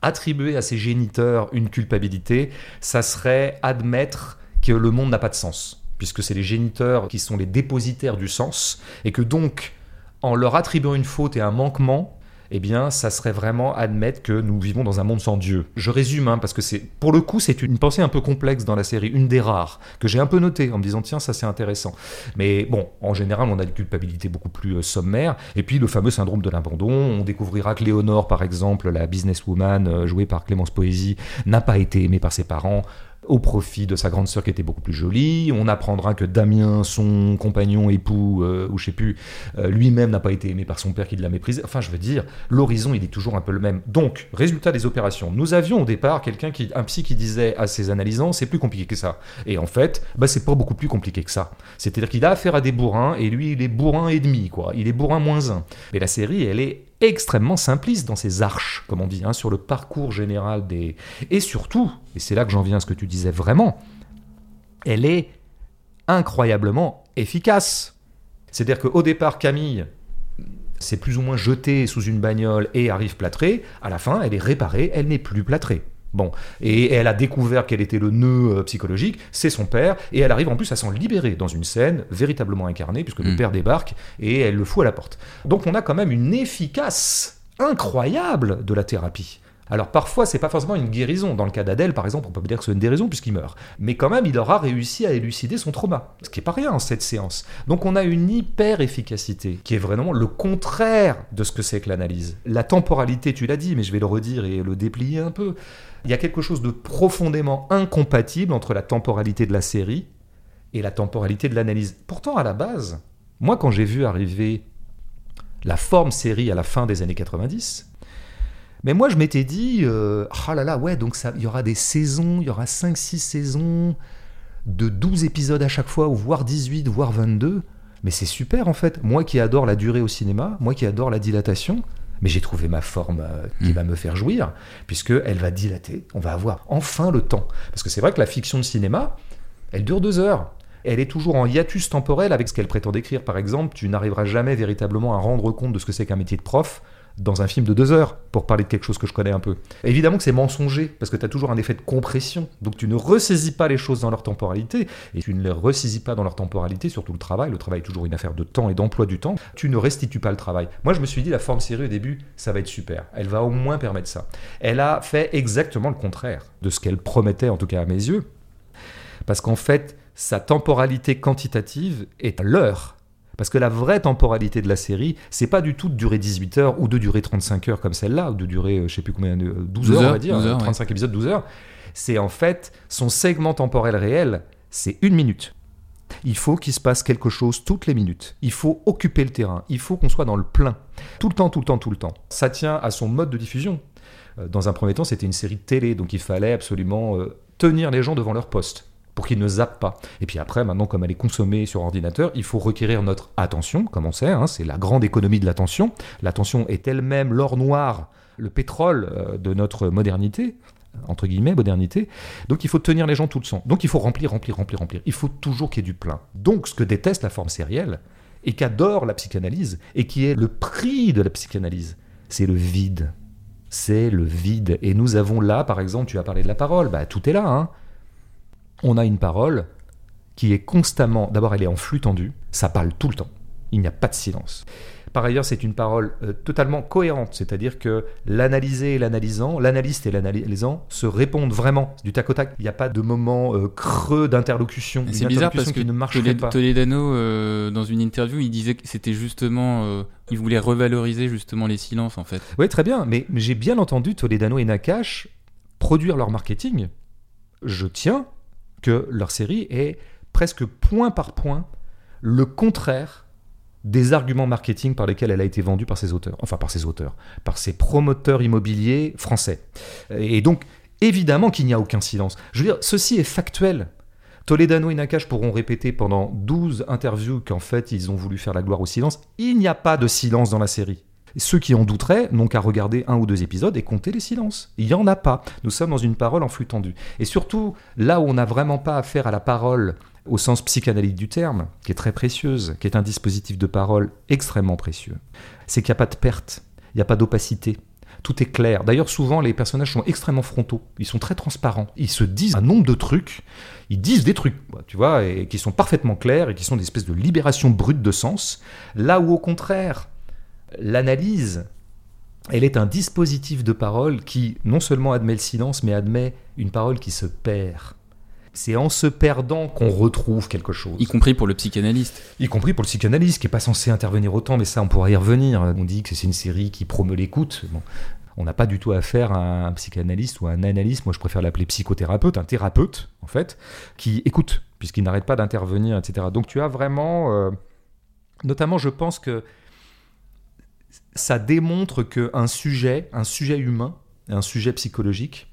attribuer à ses géniteurs une culpabilité, ça serait admettre que le monde n'a pas de sens, puisque c'est les géniteurs qui sont les dépositaires du sens, et que donc, en leur attribuant une faute et un manquement, eh bien, ça serait vraiment admettre que nous vivons dans un monde sans Dieu. Je résume, hein, parce que c'est, pour le coup, c'est une pensée un peu complexe dans la série, une des rares, que j'ai un peu notée en me disant, tiens, ça c'est intéressant. Mais bon, en général, on a une culpabilité beaucoup plus euh, sommaire. Et puis, le fameux syndrome de l'abandon. On découvrira que Léonore, par exemple, la businesswoman euh, jouée par Clémence Poésy, n'a pas été aimée par ses parents au profit de sa grande sœur qui était beaucoup plus jolie. On apprendra que Damien, son compagnon, époux, euh, ou je sais plus, euh, lui-même n'a pas été aimé par son père qui l'a méprisé. Enfin, je veux dire, l'horizon, il est toujours un peu le même. Donc, résultat des opérations. Nous avions au départ quelqu'un qui, un psy qui disait à ses analysants, c'est plus compliqué que ça. Et en fait, bah, c'est pas beaucoup plus compliqué que ça. C'est-à-dire qu'il a affaire à des bourrins, et lui, il est bourrin et demi, quoi. Il est bourrin moins un. Mais la série, elle est extrêmement simpliste dans ses arches, comme on dit, hein, sur le parcours général des... Et surtout, et c'est là que j'en viens à ce que tu disais vraiment, elle est incroyablement efficace. C'est-à-dire qu'au départ, Camille s'est plus ou moins jetée sous une bagnole et arrive plâtrée, à la fin, elle est réparée, elle n'est plus plâtrée. Bon, et elle a découvert quel était le nœud euh, psychologique, c'est son père, et elle arrive en plus à s'en libérer dans une scène véritablement incarnée, puisque le mm. père débarque et elle le fout à la porte. Donc on a quand même une efficace incroyable de la thérapie. Alors parfois, c'est pas forcément une guérison. Dans le cas d'Adèle, par exemple, on peut dire que c'est une guérison puisqu'il meurt. Mais quand même, il aura réussi à élucider son trauma. Ce qui est pas rien, cette séance. Donc on a une hyper efficacité qui est vraiment le contraire de ce que c'est que l'analyse. La temporalité, tu l'as dit, mais je vais le redire et le déplier un peu. Il y a quelque chose de profondément incompatible entre la temporalité de la série et la temporalité de l'analyse. Pourtant, à la base, moi, quand j'ai vu arriver la forme série à la fin des années 90, mais moi, je m'étais dit, euh, ah là là, ouais, donc il y aura des saisons, il y aura 5-6 saisons de 12 épisodes à chaque fois, ou voire 18, voire 22. Mais c'est super en fait. Moi qui adore la durée au cinéma, moi qui adore la dilatation, mais j'ai trouvé ma forme euh, qui mm. va me faire jouir, puisqu'elle va dilater. On va avoir enfin le temps. Parce que c'est vrai que la fiction de cinéma, elle dure deux heures. Elle est toujours en hiatus temporel avec ce qu'elle prétend décrire. Par exemple, tu n'arriveras jamais véritablement à rendre compte de ce que c'est qu'un métier de prof dans un film de deux heures, pour parler de quelque chose que je connais un peu. Évidemment que c'est mensonger, parce que tu as toujours un effet de compression. Donc tu ne ressaisis pas les choses dans leur temporalité, et tu ne les ressaisis pas dans leur temporalité, surtout le travail. Le travail est toujours une affaire de temps et d'emploi du temps. Tu ne restitues pas le travail. Moi, je me suis dit, la forme série au début, ça va être super. Elle va au moins permettre ça. Elle a fait exactement le contraire de ce qu'elle promettait, en tout cas à mes yeux. Parce qu'en fait, sa temporalité quantitative est l'heure parce que la vraie temporalité de la série, c'est pas du tout de durer 18 heures ou de durer 35 heures comme celle-là, ou de durer, euh, je sais plus combien, 12, heures, on va dire, 35 épisodes, 12 heures. C'est en fait son segment temporel réel, c'est une minute. Il faut qu'il se passe quelque chose toutes les minutes. Il faut occuper le terrain. Il faut qu'on soit dans le plein. Tout le temps, tout le temps, tout le temps. Ça tient à son mode de diffusion. Euh, dans un premier temps, c'était une série de télé, donc il fallait absolument euh, tenir les gens devant leur poste pour qu'ils ne zappent pas. Et puis après, maintenant, comme elle est consommée sur ordinateur, il faut requérir notre attention, comme on sait, hein, c'est la grande économie de l'attention. L'attention est elle-même l'or noir, le pétrole euh, de notre modernité, entre guillemets, modernité. Donc il faut tenir les gens tout le temps. Donc il faut remplir, remplir, remplir, remplir. Il faut toujours qu'il y ait du plein. Donc ce que déteste la forme sérielle, et qu'adore la psychanalyse, et qui est le prix de la psychanalyse, c'est le vide. C'est le vide. Et nous avons là, par exemple, tu as parlé de la parole, bah, tout est là. Hein on a une parole qui est constamment, d'abord elle est en flux tendu, ça parle tout le temps, il n'y a pas de silence. Par ailleurs, c'est une parole euh, totalement cohérente, c'est-à-dire que l'analysé et l'analysant, l'analyste et l'analysant se répondent vraiment du tac au tac. Il n'y a pas de moment euh, creux d'interlocution. C'est bizarre parce que ne marche pas. Toledano, euh, dans une interview, il disait que c'était justement, il voulait revaloriser justement les silences en fait. Oui, très bien, mais j'ai bien entendu Toledano et Nakash produire leur marketing. Je tiens que leur série est presque point par point le contraire des arguments marketing par lesquels elle a été vendue par ses auteurs, enfin par ses auteurs, par ses promoteurs immobiliers français. Et donc, évidemment qu'il n'y a aucun silence. Je veux dire, ceci est factuel. Toledano et Nakash pourront répéter pendant 12 interviews qu'en fait ils ont voulu faire la gloire au silence. Il n'y a pas de silence dans la série. Ceux qui en douteraient n'ont qu'à regarder un ou deux épisodes et compter les silences. Il n'y en a pas. Nous sommes dans une parole en flux tendu. Et surtout, là où on n'a vraiment pas affaire à la parole au sens psychanalytique du terme, qui est très précieuse, qui est un dispositif de parole extrêmement précieux, c'est qu'il n'y a pas de perte, il n'y a pas d'opacité. Tout est clair. D'ailleurs, souvent, les personnages sont extrêmement frontaux. Ils sont très transparents. Ils se disent un nombre de trucs. Ils disent des trucs, tu vois, et qui sont parfaitement clairs et qui sont des espèces de libération brute de sens. Là où, au contraire, l'analyse, elle est un dispositif de parole qui non seulement admet le silence, mais admet une parole qui se perd. C'est en se perdant qu'on retrouve quelque chose. Y compris pour le psychanalyste. Y compris pour le psychanalyste, qui n'est pas censé intervenir autant, mais ça, on pourra y revenir. On dit que c'est une série qui promeut l'écoute. on n'a pas du tout affaire à un psychanalyste ou à un analyste, moi je préfère l'appeler psychothérapeute, un thérapeute, en fait, qui écoute, puisqu'il n'arrête pas d'intervenir, etc. Donc tu as vraiment... Euh, notamment, je pense que ça démontre qu'un sujet, un sujet humain, un sujet psychologique,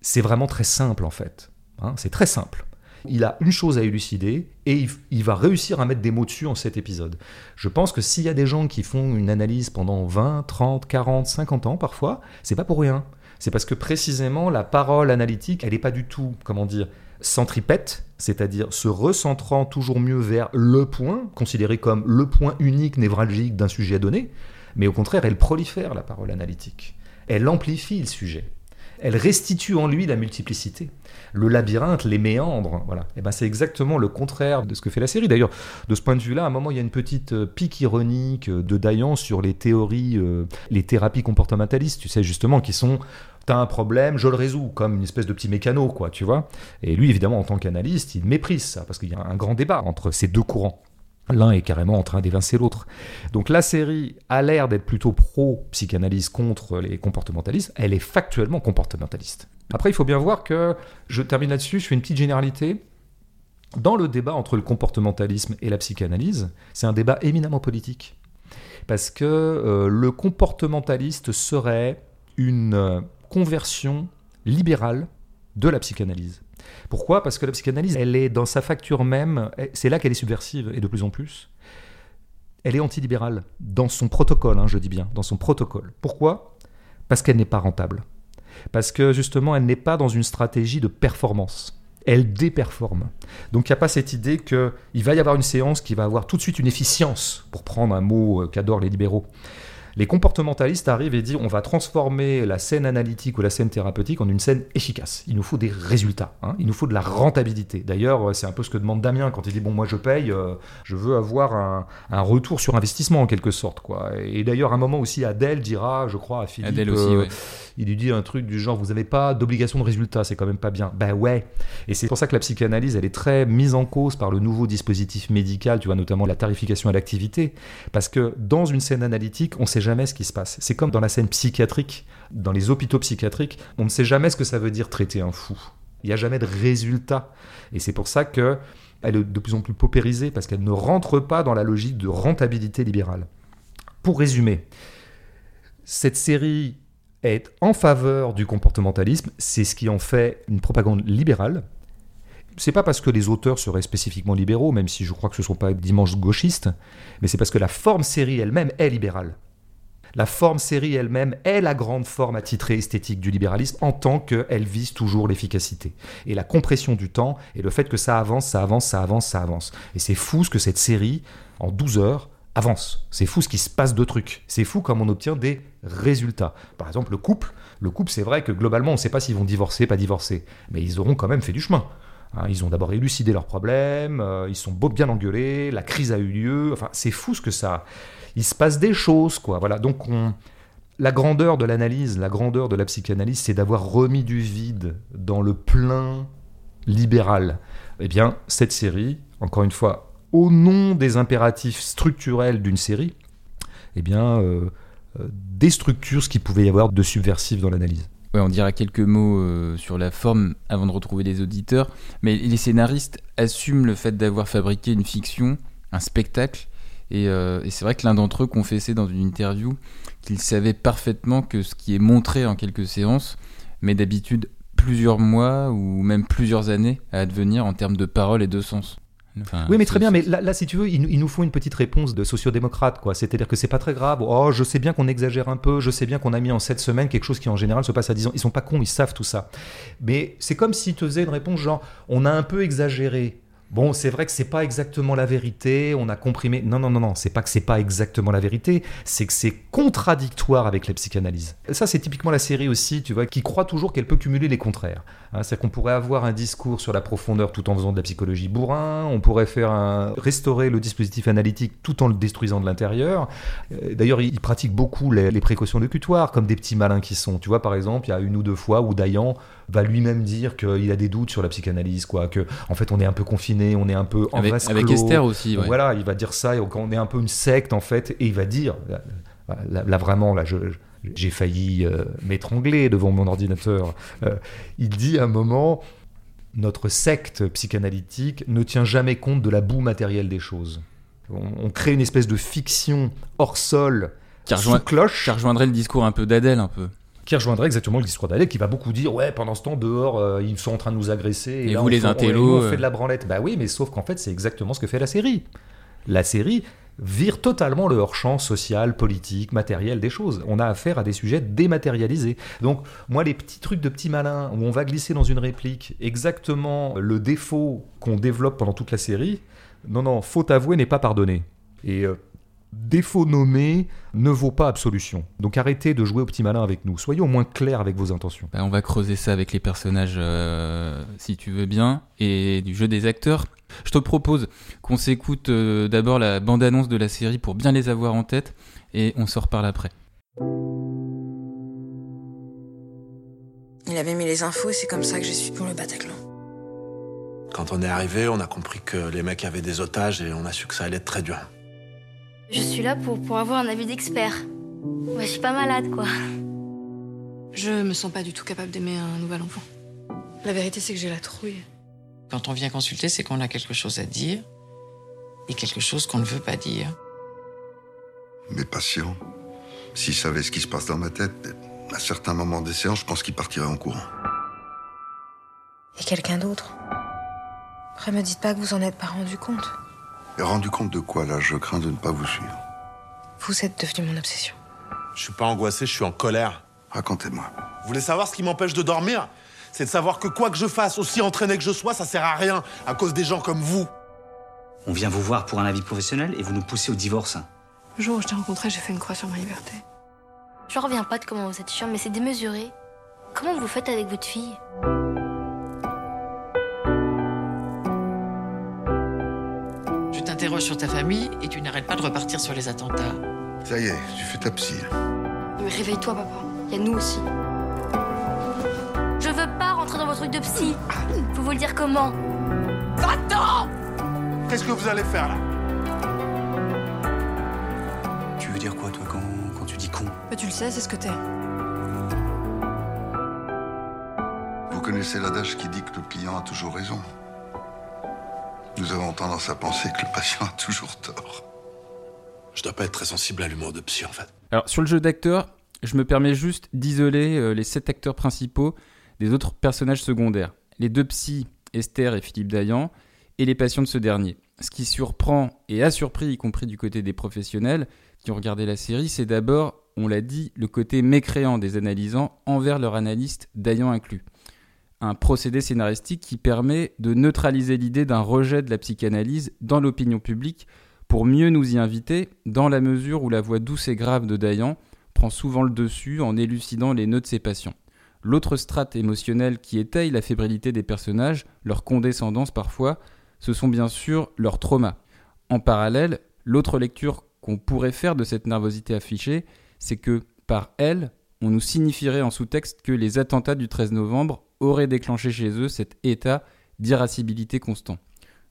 c'est vraiment très simple en fait. Hein. c'est très simple. Il a une chose à élucider et il, va réussir à mettre des mots dessus en cet épisode. Je pense que s'il y a des gens qui font une analyse pendant 20, 30, 40, 50 ans parfois, c'est pas pour rien. C'est parce que précisément la parole analytique, elle n'est pas du tout, comment dire, centripète, c'est-à-dire se recentrant toujours mieux vers le point, considéré comme le point unique névralgique d'un sujet donné, mais au contraire, elle prolifère la parole analytique. Elle amplifie le sujet. elle restitue en lui la multiplicité. Le labyrinthe, les méandres, voilà. Et ben c'est exactement le contraire de ce que fait la série. D'ailleurs, de ce point de vue-là, à un moment, il y a une petite euh, pique ironique euh, de Dayan sur les théories, euh, les thérapies comportementalistes, tu sais, justement, qui sont t'as un problème, je le résous, comme une espèce de petit mécano, quoi, tu vois. Et lui, évidemment, en tant qu'analyste, il méprise ça, parce qu'il y a un grand débat entre ces deux courants. L'un est carrément en train d'évincer l'autre. Donc la série a l'air d'être plutôt pro-psychanalyse contre les comportementalistes. Elle est factuellement comportementaliste. Après, il faut bien voir que, je termine là-dessus, je fais une petite généralité. Dans le débat entre le comportementalisme et la psychanalyse, c'est un débat éminemment politique. Parce que euh, le comportementaliste serait une conversion libérale de la psychanalyse. Pourquoi? Parce que la psychanalyse, elle est dans sa facture même, c'est là qu'elle est subversive, et de plus en plus. Elle est antilibérale, dans son protocole, hein, je dis bien, dans son protocole. Pourquoi? Parce qu'elle n'est pas rentable. Parce que justement, elle n'est pas dans une stratégie de performance. Elle déperforme. Donc il n'y a pas cette idée qu'il va y avoir une séance qui va avoir tout de suite une efficience, pour prendre un mot euh, qu'adorent les libéraux. Les comportementalistes arrivent et disent on va transformer la scène analytique ou la scène thérapeutique en une scène efficace. Il nous faut des résultats, hein. il nous faut de la rentabilité. D'ailleurs, c'est un peu ce que demande Damien quand il dit bon moi je paye, euh, je veux avoir un, retour sur investissement en quelque sorte. Quoi. Et d'ailleurs, à un moment aussi, Adèle dira, je crois, à Philippe, Adèle aussi, euh, il lui dit un truc du genre vous n'avez pas d'obligation de résultat, c'est quand même pas bien. Ben ouais. Et c'est pour ça que la psychanalyse, elle est très mise en cause par le nouveau dispositif médical, tu vois, notamment la tarification à l'activité, parce que dans une scène analytique, on sait jamais ce qui se passe. C'est comme dans la scène psychiatrique, dans les hôpitaux psychiatriques, on ne sait jamais ce que ça veut dire traiter un fou. Il n'y a jamais de résultat. Et c'est pour ça que elle est de plus en plus paupérisée, parce qu'elle ne rentre pas dans la logique de rentabilité libérale. Pour résumer, cette série est en faveur du comportementalisme, c'est ce qui en fait une propagande libérale, c'est pas parce que les auteurs seraient spécifiquement libéraux, même si je crois que ce ne sont pas d'immenses gauchistes, mais c'est parce que la forme série elle-même est libérale la forme série elle-même est la grande forme attitrée esthétique du libéralisme en tant qu'elle vise toujours l'efficacité. Et la compression du temps et le fait que ça avance, ça avance, ça avance, ça avance. Et c'est fou ce que cette série, en 12 heures, avance. C'est fou ce qui se passe de trucs. C'est fou comme on obtient des résultats. Par exemple, le couple. Le couple, c'est vrai que globalement, on ne sait pas s'ils vont divorcer, pas divorcer. Mais ils auront quand même fait du chemin. Hein, ils ont d'abord élucidé leurs problèmes, euh, ils sont beau bien engueulés, la crise a eu lieu. Enfin, c'est fou ce que ça il se passe des choses, quoi. Voilà. Donc, la grandeur de l'analyse, la grandeur de la psychanalyse, c'est d'avoir remis du vide dans le plein libéral. Eh bien, cette série, encore une fois, au nom des impératifs structurels d'une série, eh bien, euh, euh, déstructure ce qu'il pouvait y avoir de subversif dans l'analyse. On dira quelques mots euh, sur la forme avant de retrouver les auditeurs, mais les scénaristes assument le fait d'avoir fabriqué une fiction, un spectacle, et, c'est vrai que l'un d'entre eux confessait dans une interview qu'il savait parfaitement que ce qui est montré en quelques séances met d'habitude plusieurs mois ou même plusieurs années à advenir en termes de paroles et de sens. Oui, mais très bien, mais là, si tu veux, il, nous faut une petite réponse de sociodémocrate, quoi. C'est-à-dire que c'est pas très grave. Oh, je sais bien qu'on exagère un peu, je sais bien qu'on a mis en cette semaine quelque chose qui en général se passe à 10 ans. Ils sont pas cons, ils savent tout ça. Mais c'est comme si tu faisais une réponse genre, on a un peu exagéré. Bon, c'est vrai que c'est pas exactement la vérité, on a comprimé. Non, non, non, non, c'est pas que c'est pas exactement la vérité, c'est que c'est contradictoire avec la psychanalyse. Ça, c'est typiquement la série aussi, tu vois, qui croit toujours qu'elle peut cumuler les contraires. Hein, c'est qu'on pourrait avoir un discours sur la profondeur tout en faisant de la psychologie bourrin, on pourrait faire restaurer le dispositif analytique tout en le détruisant de l'intérieur. Euh, d'ailleurs, ils pratiquent beaucoup les, les précautions locutoires, comme des petits malins qui sont. Tu vois, par exemple, il y a une ou deux fois où Dayan va lui-même dire qu'il a des doutes sur la psychanalyse, quoi, que en fait on est un peu confiné, on est un peu en avec, avec Esther aussi. Voilà, il va dire ça, et on est un peu une secte en fait, et il va dire, là, vraiment, là, je, j'ai failli euh, m'étrangler devant mon ordinateur. Euh, il dit à un moment, notre secte psychanalytique ne tient jamais compte de la boue matérielle des choses. On, crée une espèce de fiction hors sol, qui cloche. Qui rejoindrait le discours un peu d'Adèle, un peu qui rejoindrait exactement le discours d'Alec, qui va beaucoup dire ouais pendant ce temps dehors euh, ils sont en train de nous agresser et, là, vous les intellos on, fait euh. de la branlette bah oui mais sauf qu'en fait c'est exactement ce que fait la série la série vire totalement le hors-champ social, politique, matériel des choses. On a affaire à des sujets dématérialisés. Donc, moi, les petits trucs de petits malins où on va glisser dans une réplique exactement le défaut qu'on développe pendant toute la série, non, non, faute avouée n'est pas pardonnée. Et euh, défaut nommé ne vaut pas absolution. Donc arrêtez de jouer au petit malin avec nous. Soyez au moins clair avec vos intentions. Bah, on va creuser ça avec les personnages, euh, si tu veux bien, et du jeu des acteurs. Je te propose qu'on s'écoute euh, d'abord la bande-annonce de la série pour bien les avoir en tête, et on se reparle après. Il avait mis les infos et c'est comme ça que j'ai su pour le Bataclan. Quand on est arrivé, on a compris que les mecs avaient des otages et on a su que ça allait être très dur. Je suis là pour, pour avoir un avis d'expert. Ouais, je suis pas malade, quoi. Je me sens pas du tout capable d'aimer un nouvel enfant. La vérité, c'est que j'ai la trouille. Quand on vient consulter, c'est qu'on a quelque chose à dire et quelque chose qu'on ne veut pas dire. Mes patients, s'ils savaient ce qui se passe dans ma tête, à certains moments des séances, je pense qu'ils partiraient en courant. Et quelqu'un d'autre? Après, me dites pas que vous en êtes pas rendu compte. Et rendu compte de quoi, là Je crains de ne pas vous suivre. Vous êtes devenu mon obsession. Je suis pas angoissé, je suis en colère. Racontez-moi. Vous voulez savoir ce qui m'empêche de dormir? C'est de savoir que quoi que je fasse, aussi entraîné que je sois, ça sert à rien à cause des gens comme vous. On vient vous voir pour un avis professionnel et vous nous poussez au divorce. Le jour où je t'ai rencontré, j'ai fait une croix sur ma liberté. Je reviens pas de comment vous êtes chiant, mais c'est démesuré. Comment vous faites avec votre fille? Sur ta famille et tu n'arrêtes pas de repartir sur les attentats. Ça y est, tu fais ta psy. Mais réveille-toi, papa. Il y a nous aussi. Je veux pas rentrer dans vos trucs de psy. Faut vous le dire comment Va-t'en Qu'est-ce que vous allez faire là? Tu veux dire quoi, toi, quand, quand tu dis con? Bah, tu le sais, c'est ce que t'es. Vous connaissez l'adage qui dit que le client a toujours raison. Nous avons tendance à penser que le patient a toujours tort. Je dois pas être très sensible à l'humour de psy en fait. Alors sur le jeu d'acteurs, je me permets juste d'isoler euh, les sept acteurs principaux des autres personnages secondaires. Les deux psys, Esther et Philippe Dayan, et les patients de ce dernier. Ce qui surprend et a surpris, y compris du côté des professionnels qui ont regardé la série, c'est d'abord, on l'a dit, le côté mécréant des analysants envers leur analyste, Dayan inclus. Un procédé scénaristique qui permet de neutraliser l'idée d'un rejet de la psychanalyse dans l'opinion publique pour mieux nous y inviter, dans la mesure où la voix douce et grave de Dayan prend souvent le dessus en élucidant les nœuds de ses patients. L'autre strate émotionnelle qui étaye la fébrilité des personnages, leur condescendance parfois, ce sont bien sûr leurs traumas. En parallèle, l'autre lecture qu'on pourrait faire de cette nervosité affichée, c'est que, par elle, on nous signifierait en sous-texte que les attentats du 13 novembre auraient déclenché chez eux cet état d'irascibilité constant.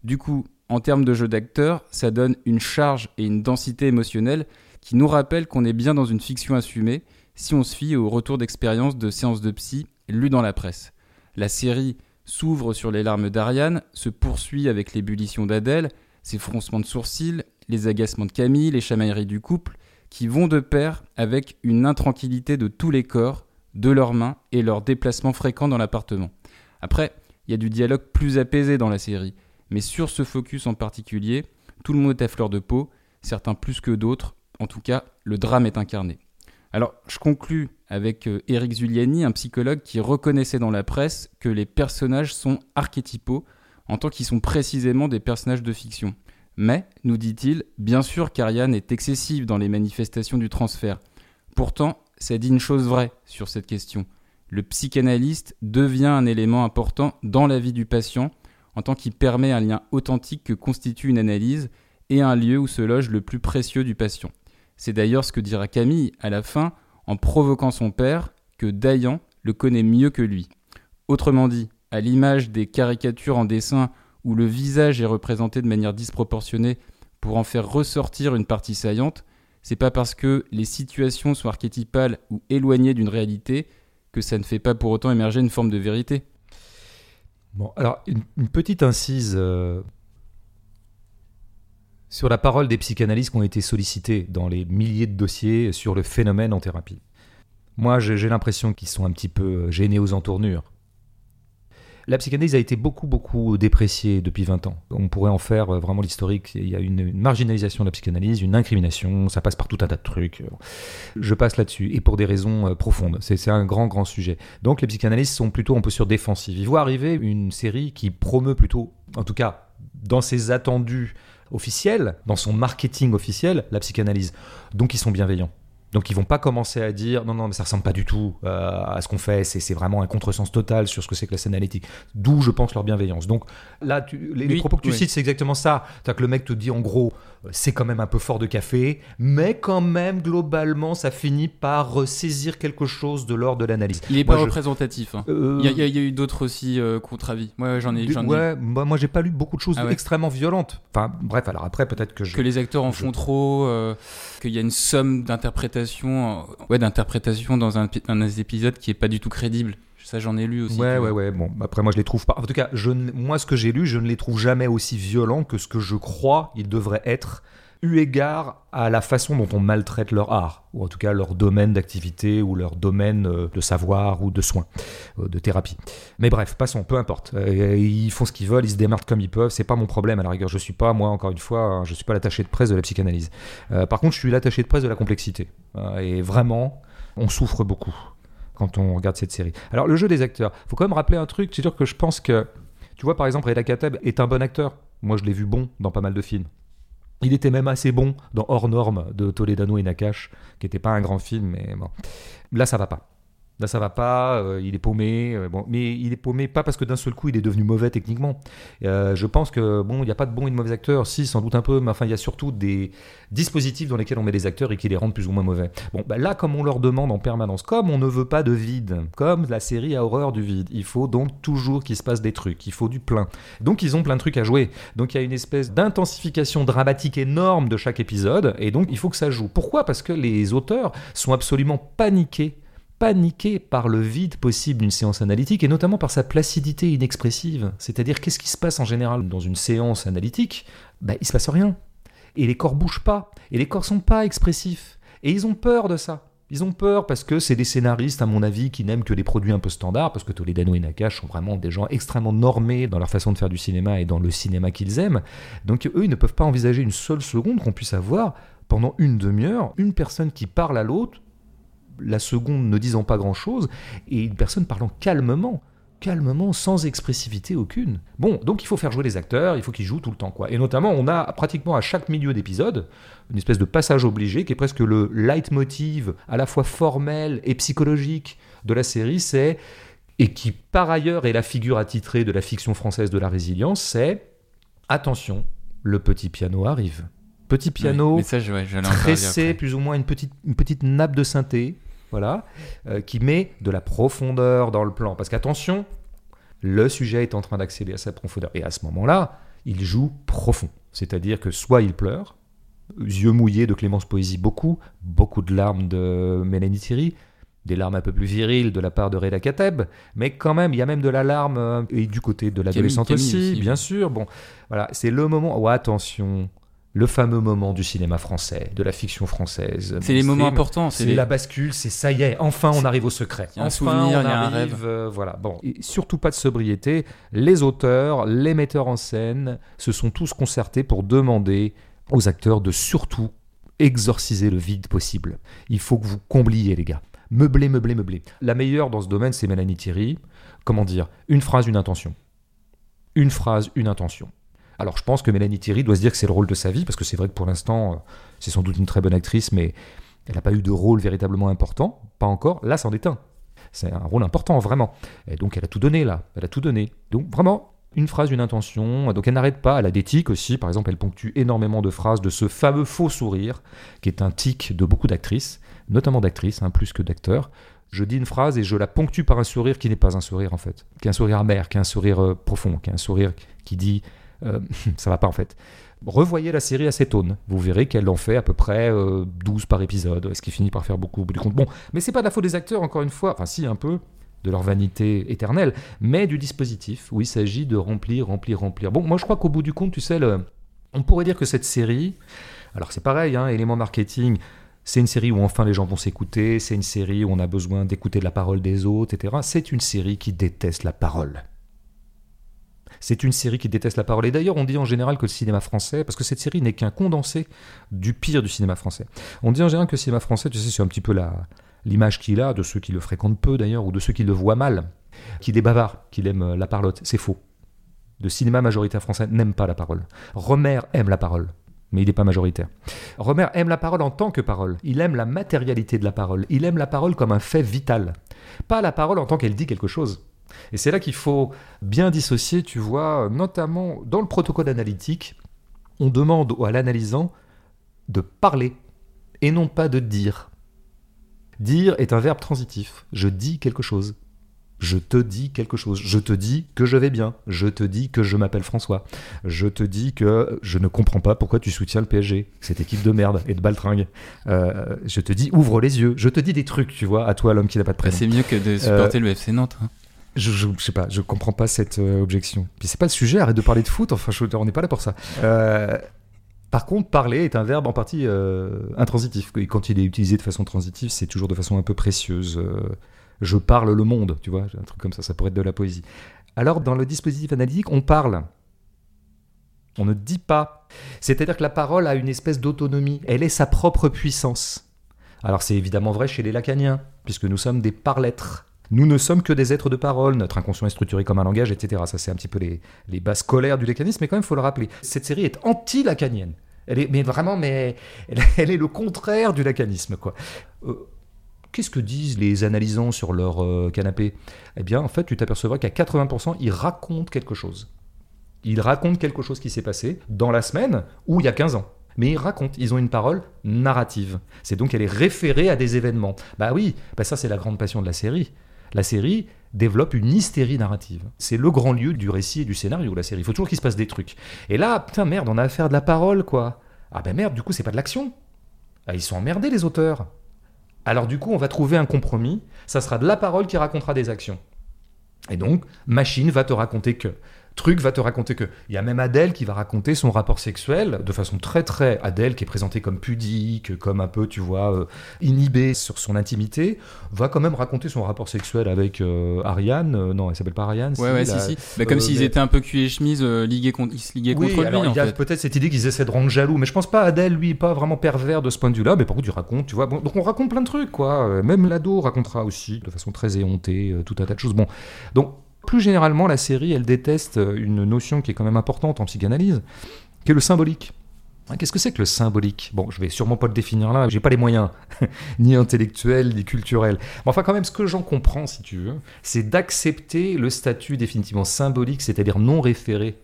Du coup, en termes de jeu d'acteur, ça donne une charge et une densité émotionnelle qui nous rappellent qu'on est bien dans une fiction assumée si on se fie au retour d'expérience de séances de psy lues dans la presse. La série s'ouvre sur les larmes d'Ariane, se poursuit avec l'ébullition d'Adèle, ses froncements de sourcils, les agacements de Camille, les chamailleries du couple, qui vont de pair avec une intranquillité de tous les corps, de leurs mains et leurs déplacements fréquents dans l'appartement. Après, il y a du dialogue plus apaisé dans la série, mais sur ce focus en particulier, tout le monde est à fleur de peau, certains plus que d'autres, en tout cas, le drame est incarné. Alors, je conclus avec euh, Eric Zuliani, un psychologue qui reconnaissait dans la presse que les personnages sont archétypaux en tant qu'ils sont précisément des personnages de fiction. Mais, nous dit-il, bien sûr qu'Ariane est excessive dans les manifestations du transfert. Pourtant, ça dit une chose vraie sur cette question. Le psychanalyste devient un élément important dans la vie du patient en tant qu'il permet un lien authentique que constitue une analyse et un lieu où se loge le plus précieux du patient. C'est d'ailleurs ce que dira Camille à la fin en provoquant son père que Dayan le connaît mieux que lui. Autrement dit, à l'image des caricatures en dessin où le visage est représenté de manière disproportionnée pour en faire ressortir une partie saillante, c'est pas parce que les situations sont archétypales ou éloignées d'une réalité que ça ne fait pas pour autant émerger une forme de vérité. Bon, alors une, petite incise euh, sur la parole des psychanalystes qui ont été sollicités dans les milliers de dossiers sur le phénomène en thérapie. Moi, j'ai l'impression qu'ils sont un petit peu gênés aux entournures. La psychanalyse a été beaucoup, beaucoup dépréciée depuis 20 ans. On pourrait en faire euh, vraiment l'historique. Il y a une, marginalisation de la psychanalyse, une incrimination, ça passe par tout un tas de trucs. Je passe là-dessus, et pour des raisons euh, profondes. C'est un grand, grand sujet. Donc les psychanalystes sont plutôt peu sur défensive. Ils voient arriver une série qui promeut plutôt, en tout cas, dans ses attendus, officiel, dans son marketing officiel, la psychanalyse. Donc ils sont bienveillants. Donc ils vont pas commencer à dire non non mais ça ressemble pas du tout euh, à ce qu'on fait, c'est vraiment un contresens total sur ce que c'est que la scène analytique. D'où je pense leur bienveillance. Donc là tu, les, propos que tu oui. cites c'est exactement ça. T'as que le mec te dit en gros c'est quand même un peu fort de café, mais quand même globalement ça finit par ressaisir quelque chose de l'ordre de l'analyse. Il est Moi, pas je- représentatif. hein. Euh, Il y, a- y y eu d'autres aussi euh, contre-avis. Ouais, j'en ai, ouais, moi, moi j'ai pas lu beaucoup de choses Ah ouais. extrêmement violentes. Enfin bref alors après peut-être que je que les acteurs en je- font trop, euh, qu'il y a une somme d'interprétation, euh, ouais, d'interprétation dans un, un des épisodes qui est pas du tout crédible. Ça, j'en ai lu aussi. Ouais, ouais, ouais. Bon, après, moi, je les trouve pas. En tout cas, je ne- moi, ce que j'ai lu, je ne les trouve jamais aussi violents que ce que je crois ils devraient être, eu égard à la façon dont on maltraite leur art, ou en tout cas leur domaine d'activité, ou leur domaine euh, de savoir, ou de soins, euh, de thérapie. Mais bref, passons, peu importe. Euh, ils font ce qu'ils veulent, ils se démerdent comme ils peuvent, c'est pas mon problème à la rigueur. Je suis pas, moi, encore une fois, je suis pas l'attaché de presse de la psychanalyse. Euh, par contre, je suis l'attaché de presse de la complexité. Et vraiment, on souffre beaucoup quand on regarde cette série. Alors le jeu des acteurs, faut quand même rappeler un truc, c'est-à-dire que je pense que, tu vois par exemple, Reda Kateb est un bon acteur. Moi je l'ai vu bon dans pas mal de films. Il était même assez bon dans Hors Norme de Toledano et Nakash, qui n'était pas un grand film, mais bon. Là ça va pas. Là ça va pas, euh, il est paumé, euh, bon, mais il est paumé pas parce que d'un seul coup il est devenu mauvais techniquement. Euh, je pense que bon, il n'y a pas de bons et de mauvais acteurs, si sans doute un peu, mais enfin il y a surtout des dispositifs dans lesquels on met des acteurs et qui les rendent plus ou moins mauvais. Bon, bah là, comme on leur demande en permanence, comme on ne veut pas de vide, comme la série a horreur du vide, il faut donc toujours qu'il se passe des trucs, il faut du plein. Donc ils ont plein de trucs à jouer. Donc il y a une espèce d'intensification dramatique énorme de chaque épisode, et donc il faut que ça joue. Pourquoi? Parce que les auteurs sont absolument paniqués paniqués par le vide possible d'une séance analytique et notamment par sa placidité inexpressive. C'est-à-dire qu'est-ce qui se passe en général dans une séance analytique? Ben, Il se passe rien et les corps bougent pas, et les corps sont pas expressifs, et ils ont peur de ça. Ils ont peur parce que c'est des scénaristes, à mon avis, qui n'aiment que les produits un peu standards, parce que Toledano et Nakash sont vraiment des gens extrêmement normés dans leur façon de faire du cinéma et dans le cinéma qu'ils aiment. Donc eux, ils ne peuvent pas envisager une seule seconde qu'on puisse avoir, pendant une demi-heure, une personne qui parle à l'autre, la seconde ne disant pas grand-chose, et une personne parlant calmement calmement, sans expressivité aucune. Bon, donc il faut faire jouer les acteurs, il faut qu'ils jouent tout le temps, quoi. Et notamment, on a pratiquement à chaque milieu d'épisode une espèce de passage obligé qui est presque le leitmotiv à la fois formel et psychologique de la série, c'est et qui par ailleurs est la figure attitrée de la fiction française de la résilience, c'est attention, le petit piano arrive. Petit piano ça, ouais, parler tressé, plus ou moins une petite, une petite nappe de synthé, voilà, euh, qui met de la profondeur dans le plan. Parce qu'attention, le sujet est en train d'accéder à sa profondeur. Et à ce moment-là, il joue profond. C'est-à-dire que soit il pleure, yeux mouillés de Clémence Poésie beaucoup, beaucoup de larmes de Mélanie Thierry, des larmes un peu plus viriles de la part de Reda Kateb, mais quand même, il y a même de la larme euh, et du côté de l'adolescente aussi, aussi, bien sûr. Bon, voilà, c'est le moment. Oh, attention, le fameux moment du cinéma français, de la fiction française. C'est les moments importants. C'est les... la bascule, c'est ça y est, enfin on arrive au secret. Il y a un enfin souvenir, on il y a un arrive, rêve. euh, voilà. Bon, et surtout pas de sobriété. Les auteurs, les metteurs en scène se sont tous concertés pour demander aux acteurs de surtout exorciser le vide possible. Il faut que vous combliez les gars. Meubler, meubler, meubler. La meilleure dans ce domaine, c'est Mélanie Thierry. Comment dire? Une phrase, une intention. Une phrase, une intention. Alors je pense que Mélanie Thierry doit se dire que c'est le rôle de sa vie, parce que c'est vrai que pour l'instant, euh, c'est sans doute une très bonne actrice, mais elle n'a pas eu de rôle véritablement important. Pas encore. Là, c'en est un. C'est un rôle important, vraiment. Et donc elle a tout donné là. Elle a tout donné. Donc vraiment, une phrase, une intention. Donc elle n'arrête pas. Elle a des tics aussi. Par exemple, elle ponctue énormément de phrases de ce fameux faux sourire, qui est un tic de beaucoup d'actrices, notamment d'actrices, hein, plus que d'acteurs. Je dis une phrase et je la ponctue par un sourire qui n'est pas un sourire en fait, qui est un sourire amer, qui est un sourire euh, profond, qui est un sourire qui dit euh, ça va pas en fait. Revoyez la série à cette aune. Vous verrez qu'elle en fait à peu près euh, 12 par épisode, ce qui finit par faire beaucoup au bout du compte. Bon, mais c'est pas de la faute des acteurs, encore une fois, enfin si un peu, de leur vanité éternelle, mais du dispositif où il s'agit de remplir, remplir, remplir. Bon, moi je crois qu'au bout du compte, tu sais, le... on pourrait dire que cette série, alors c'est pareil, hein, élément marketing, c'est une série où enfin les gens vont s'écouter, c'est une série où on a besoin d'écouter la parole des autres, etc. C'est une série qui déteste la parole. C'est une série qui déteste la parole. Et d'ailleurs, on dit en général que le cinéma français, parce que cette série n'est qu'un condensé du pire du cinéma français. On dit en général que le cinéma français, tu sais, c'est un petit peu la, l'image qu'il a de ceux qui le fréquentent peu d'ailleurs, ou de ceux qui le voient mal, qu'il est bavard, qu'il aime euh, la parlotte. C'est faux. de cinéma majoritaire français n'aime pas la parole. Romer aime la parole, mais il n'est pas majoritaire. Romer aime la parole en tant que parole. Il aime la matérialité de la parole. Il aime la parole comme un fait vital. Pas la parole en tant qu'elle dit quelque chose. Et c'est là qu'il faut bien dissocier, tu vois, notamment dans le protocole analytique, on demande à l'analysant de parler et non pas de dire. Dire est un verbe transitif. Je dis quelque chose. Je te dis quelque chose. Je te dis que je vais bien. Je te dis que je m'appelle François. Je te dis que je ne comprends pas pourquoi tu soutiens le PSG, cette équipe de merde et de baltringue. Euh, je te dis ouvre les yeux. Je te dis des trucs, tu vois, à toi l'homme qui n'a pas de Bah, prénom. c'est mieux que de supporter le FC Nantes. hein. Je, je, je sais pas, je comprends pas cette euh, objection. Puis c'est pas le sujet, arrête de parler de foot, enfin on n'est pas là pour ça. Euh, par contre, parler est un verbe en partie euh, intransitif. Et quand il est utilisé de façon transitive, c'est toujours de façon un peu précieuse. Je parle le monde, tu vois, un truc comme ça, ça pourrait être de la poésie. Alors dans le dispositif analytique, on parle. On ne dit pas. C'est-à-dire que la parole a une espèce d'autonomie, elle est sa propre puissance. Alors c'est évidemment vrai chez les lacaniens, puisque nous sommes des par-lettres. Nous ne sommes que des êtres de parole, notre inconscient est structuré comme un langage, etc. Ça, c'est un petit peu les, bases scolaires du lacanisme, mais quand même, il faut le rappeler. Cette série est anti-lacanienne. Elle est, mais vraiment, mais elle, est le contraire du lacanisme. Euh, Qu'est-ce que disent les analysants sur leur euh, canapé? Eh bien, en fait, tu t'apercevras qu'à 80%, ils racontent quelque chose. Ils racontent quelque chose qui s'est passé dans la semaine ou il y a 15 ans. Mais ils racontent, ils ont une parole narrative. C'est donc elle est référée à des événements. Bah oui, bah ça c'est la grande passion de la série. La série développe une hystérie narrative. C'est le grand lieu du récit et du scénario, la série. Il faut toujours qu'il se passe des trucs. Et là, putain, merde, on a affaire de la parole, quoi. Ah ben merde, du coup, c'est pas de l'action. Ah, ils sont emmerdés, les auteurs. Alors du coup, on va trouver un compromis. Ça sera de la parole qui racontera des actions. Et donc, machine va te raconter que. Truc va te raconter que. Il y a même Adèle qui va raconter son rapport sexuel de façon très très. Adèle qui est présentée comme pudique, comme un peu, tu vois, euh, inhibée sur son intimité, va quand même raconter son rapport sexuel avec euh, Ariane. Euh, non, elle s'appelle pas Ariane. Ouais, ouais, la- si, si. Bah, comme s'ils mais- étaient un peu cul et chemise, ligués contre, ils se liguaient oui, contre lui, alors en il y a peut-être cette idée qu'ils essaient de rendre jaloux, mais je pense pas Adèle, lui, pas vraiment pervers de ce point de vue-là, mais par contre, il raconte, tu vois. Bon, donc on raconte plein de trucs, quoi. Même l'ado racontera aussi, de façon très éhontée, tout un tas de choses. Bon, donc plus généralement, la série, elle déteste euh, une notion qui est quand même importante en psychanalyse, qui est le symbolique. Hein, Qu'est-ce que c'est que le symbolique? Bon, je vais sûrement pas le définir là, j'ai pas les moyens, ni intellectuels, ni culturels. Mais enfin, quand même, ce que j'en comprends, si tu veux, c'est d'accepter le statut définitivement symbolique, c'est-à-dire non référé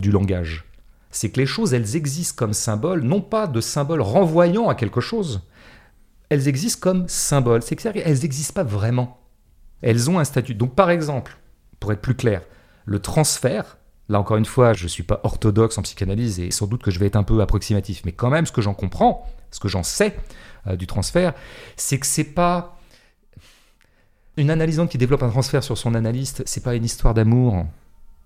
du langage. C'est que les choses, elles existent comme symboles, non pas de symboles renvoyant à quelque chose, elles existent comme symboles. C'est qu'elles n'existent pas vraiment. Elles ont un statut. Donc, par exemple, pour être plus clair, le transfert, là encore une fois, je ne suis pas orthodoxe en psychanalyse et sans doute que je vais être un peu approximatif, mais quand même, ce que j'en comprends, ce que j'en sais euh, du transfert, c'est que c'est pas une analysante qui développe un transfert sur son analyste, c'est pas une histoire d'amour.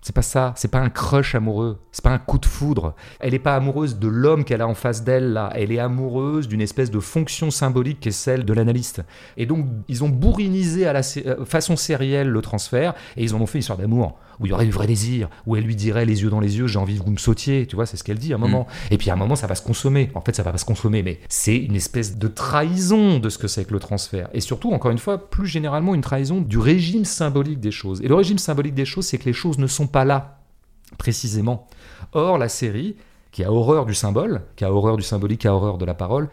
C'est pas ça, c'est pas un crush amoureux, c'est pas un coup de foudre. Elle n'est pas amoureuse de l'homme qu'elle a en face d'elle là, elle est amoureuse d'une espèce de fonction symbolique qui est celle de l'analyste. Et donc ils ont bourrinisé à la euh, façon sérielle le transfert et ils en ont fait une histoire d'amour où il y aurait du vrai désir, où elle lui dirait les yeux dans les yeux, j'ai envie que vous me sautiez, tu vois, c'est ce qu'elle dit à un moment. Et puis à un moment ça va se consommer. En fait ça va pas se consommer, mais c'est une espèce de trahison de ce que c'est que le transfert. Et surtout encore une fois, plus généralement une trahison du régime symbolique des choses. Et le régime symbolique des choses, c'est que les choses ne sont pas là précisément. Or, la série, qui a horreur du symbole, qui a horreur du symbolique, qui a horreur de la parole,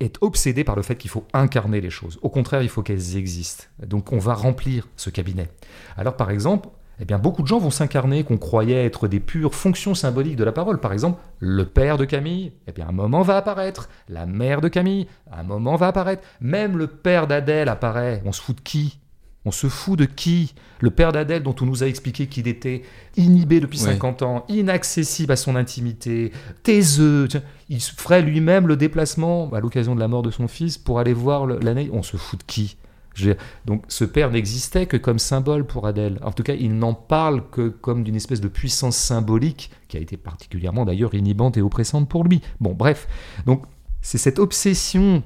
est obsédée par le fait qu'il faut incarner les choses. Au contraire, il faut qu'elles existent. Donc on va remplir ce cabinet. Alors par exemple, eh bien, beaucoup de gens vont s'incarner qu'on croyait être des pures fonctions symboliques de la parole. Par exemple, le père de Camille, eh bien, un moment va apparaître. La mère de Camille, un moment va apparaître. Même le père d'Adèle apparaît. On se fout de qui? On se fout de qui? Le père d'Adèle, dont on nous a expliqué qu'il était inhibé depuis Ouais. 50 ans, inaccessible à son intimité, taiseux. Il se ferait lui-même le déplacement à l'occasion de la mort de son fils pour aller voir l'année. On se fout de qui? Donc ce père n'existait que comme symbole pour Adèle. En tout cas, il n'en parle que comme d'une espèce de puissance symbolique qui a été particulièrement d'ailleurs inhibante et oppressante pour lui. Bon, bref. Donc c'est cette obsession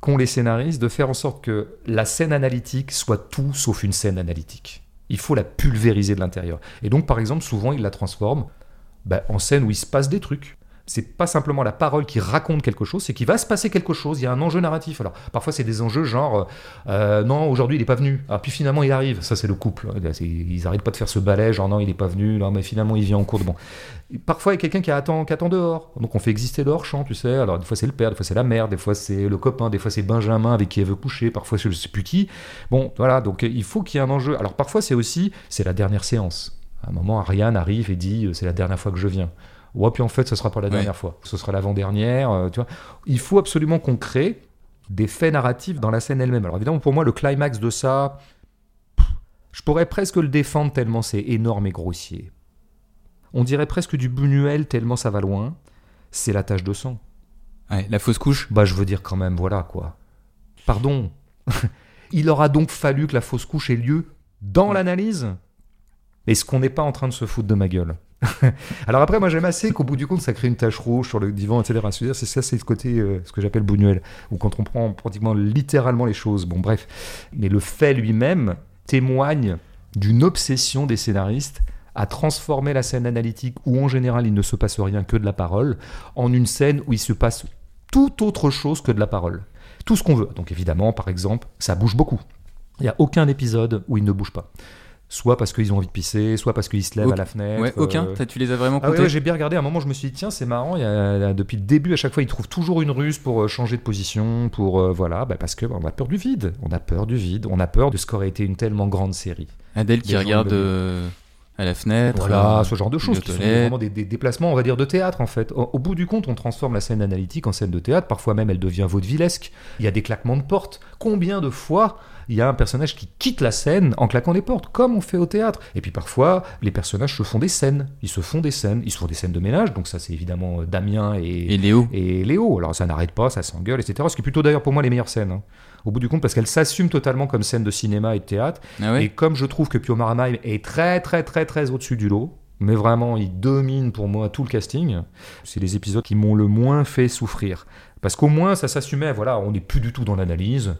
qu'ont les scénaristes de faire en sorte que la scène analytique soit tout sauf une scène analytique. Il faut la pulvériser de l'intérieur. Et donc, par exemple, souvent, ils la transforment bah, en scène où il se passe des trucs. C'est pas simplement la parole qui raconte quelque chose, c'est qu'il va se passer quelque chose, il y a un enjeu narratif. Alors parfois c'est des enjeux genre euh, non, aujourd'hui il n'est pas venu. Ah, puis finalement il arrive, ça c'est le couple. Ils arrêtent pas de faire ce balai, genre non, il n'est pas venu, non, mais finalement il vient en cours de bon. Parfois il y a quelqu'un qui attend, qui attend dehors, donc on fait exister le hors-champ, tu sais. Alors des fois c'est le père, des fois c'est la mère, des fois c'est le copain, des fois c'est Benjamin avec qui elle veut coucher, parfois je sais plus qui. Bon, voilà, donc il faut qu'il y ait un enjeu. Alors parfois c'est aussi, c'est la dernière séance. À un moment, Ariane arrive et dit c'est la dernière fois que je viens. Ouais, puis en fait, ce sera pas la dernière fois. Ce sera l'avant-dernière. Euh, tu vois. Il faut absolument qu'on crée des faits narratifs dans la scène elle-même. Alors évidemment, pour moi, le climax de ça, je pourrais presque le défendre tellement c'est énorme et grossier. On dirait presque du Buñuel tellement ça va loin. C'est la tache de sang. Ouais, la fausse couche Bah, je veux dire quand même, voilà quoi. Pardon. Il aura donc fallu que la fausse couche ait lieu dans l'analyse? Est-ce qu'on n'est pas en train de se foutre de ma gueule? Alors après, moi j'aime assez qu'au bout du compte, ça crée une tache rouge sur le divan, etc. C'est ça, c'est ce côté, euh, ce que j'appelle Buñuel, ou quand on prend pratiquement littéralement les choses. Bon, bref. Mais le fait lui-même témoigne d'une obsession des scénaristes à transformer la scène analytique, où en général il ne se passe rien que de la parole, en une scène où il se passe tout autre chose que de la parole. Tout ce qu'on veut. Donc évidemment, par exemple, ça bouge beaucoup. Il n'y a aucun épisode où il ne bouge pas soit parce qu'ils ont envie de pisser, soit parce qu'ils se lèvent à la fenêtre. Ouais, aucun. euh. Tu les as vraiment Ah comptés ouais, j'ai bien regardé. À un moment, je me suis dit, tiens, c'est marrant. Il y a- depuis le début, à chaque fois, ils trouvent toujours une ruse pour euh, changer de position, pour euh, voilà, bah, parce que bah, a peur du vide. On a peur du vide. On a peur de ce qu'aurait été une tellement grande série. Adèle qui regarde de- euh, à la fenêtre. Voilà, euh, ce genre de choses aux qui sont toilettes. vraiment des, des déplacements, on va dire, de théâtre en fait. Au, au bout du compte, on transforme la scène analytique en scène de théâtre. Parfois même, elle devient vaudevillesque. Il y a des claquements de porte. Combien de fois il y a un personnage qui quitte la scène en claquant des portes, comme on fait au théâtre. Et puis parfois, les personnages se font des scènes. Ils se font des scènes. Ils se font des scènes de ménage. Donc ça, c'est évidemment euh, Damien et, Et Léo. et Léo. Alors ça n'arrête pas, ça s'engueule, etc. Ce qui est plutôt d'ailleurs pour moi les meilleures scènes. hein. Au bout du compte, parce qu'elles s'assument totalement comme scène de cinéma et de théâtre. Ah ouais Et comme je trouve que Pio Maramaille est très très très très au-dessus du lot, mais vraiment il domine pour moi tout le casting, c'est les épisodes qui m'ont le moins fait souffrir. Parce qu'au moins ça s'assumait, voilà, on n'est plus du tout dans l'analyse,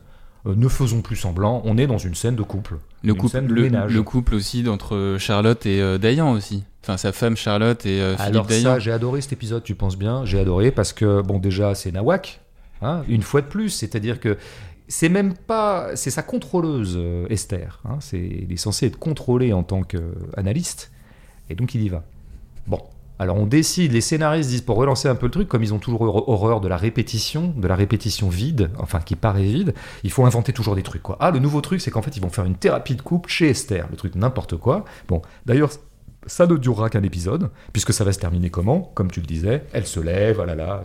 euh, ne faisons plus semblant, on est dans une scène de couple. Le une couple, scène de le, ménage. le couple aussi d'entre Charlotte et euh, Dayan aussi. Enfin, sa femme Charlotte et euh, Philippe Alors Dayan. ça, j'ai adoré cet épisode, tu penses bien, j'ai adoré parce que, bon déjà c'est Nawak, hein, une fois de plus, c'est-à-dire que c'est même pas, c'est sa contrôleuse euh, Esther, hein, c'est, il est censé être contrôlé en tant qu'analyste, et donc il y va. Bon, alors on décide, les scénaristes disent pour relancer un peu le truc, comme ils ont toujours hor- horreur de la répétition, de la répétition vide, enfin qui paraît vide, il faut inventer toujours des trucs. Ah le nouveau truc c'est qu'en fait ils vont faire une thérapie de couple chez Esther, le truc n'importe quoi. Bon, d'ailleurs ça ne durera qu'un épisode, puisque ça va se terminer comment? Comme tu le disais, elle se lève, ah là là.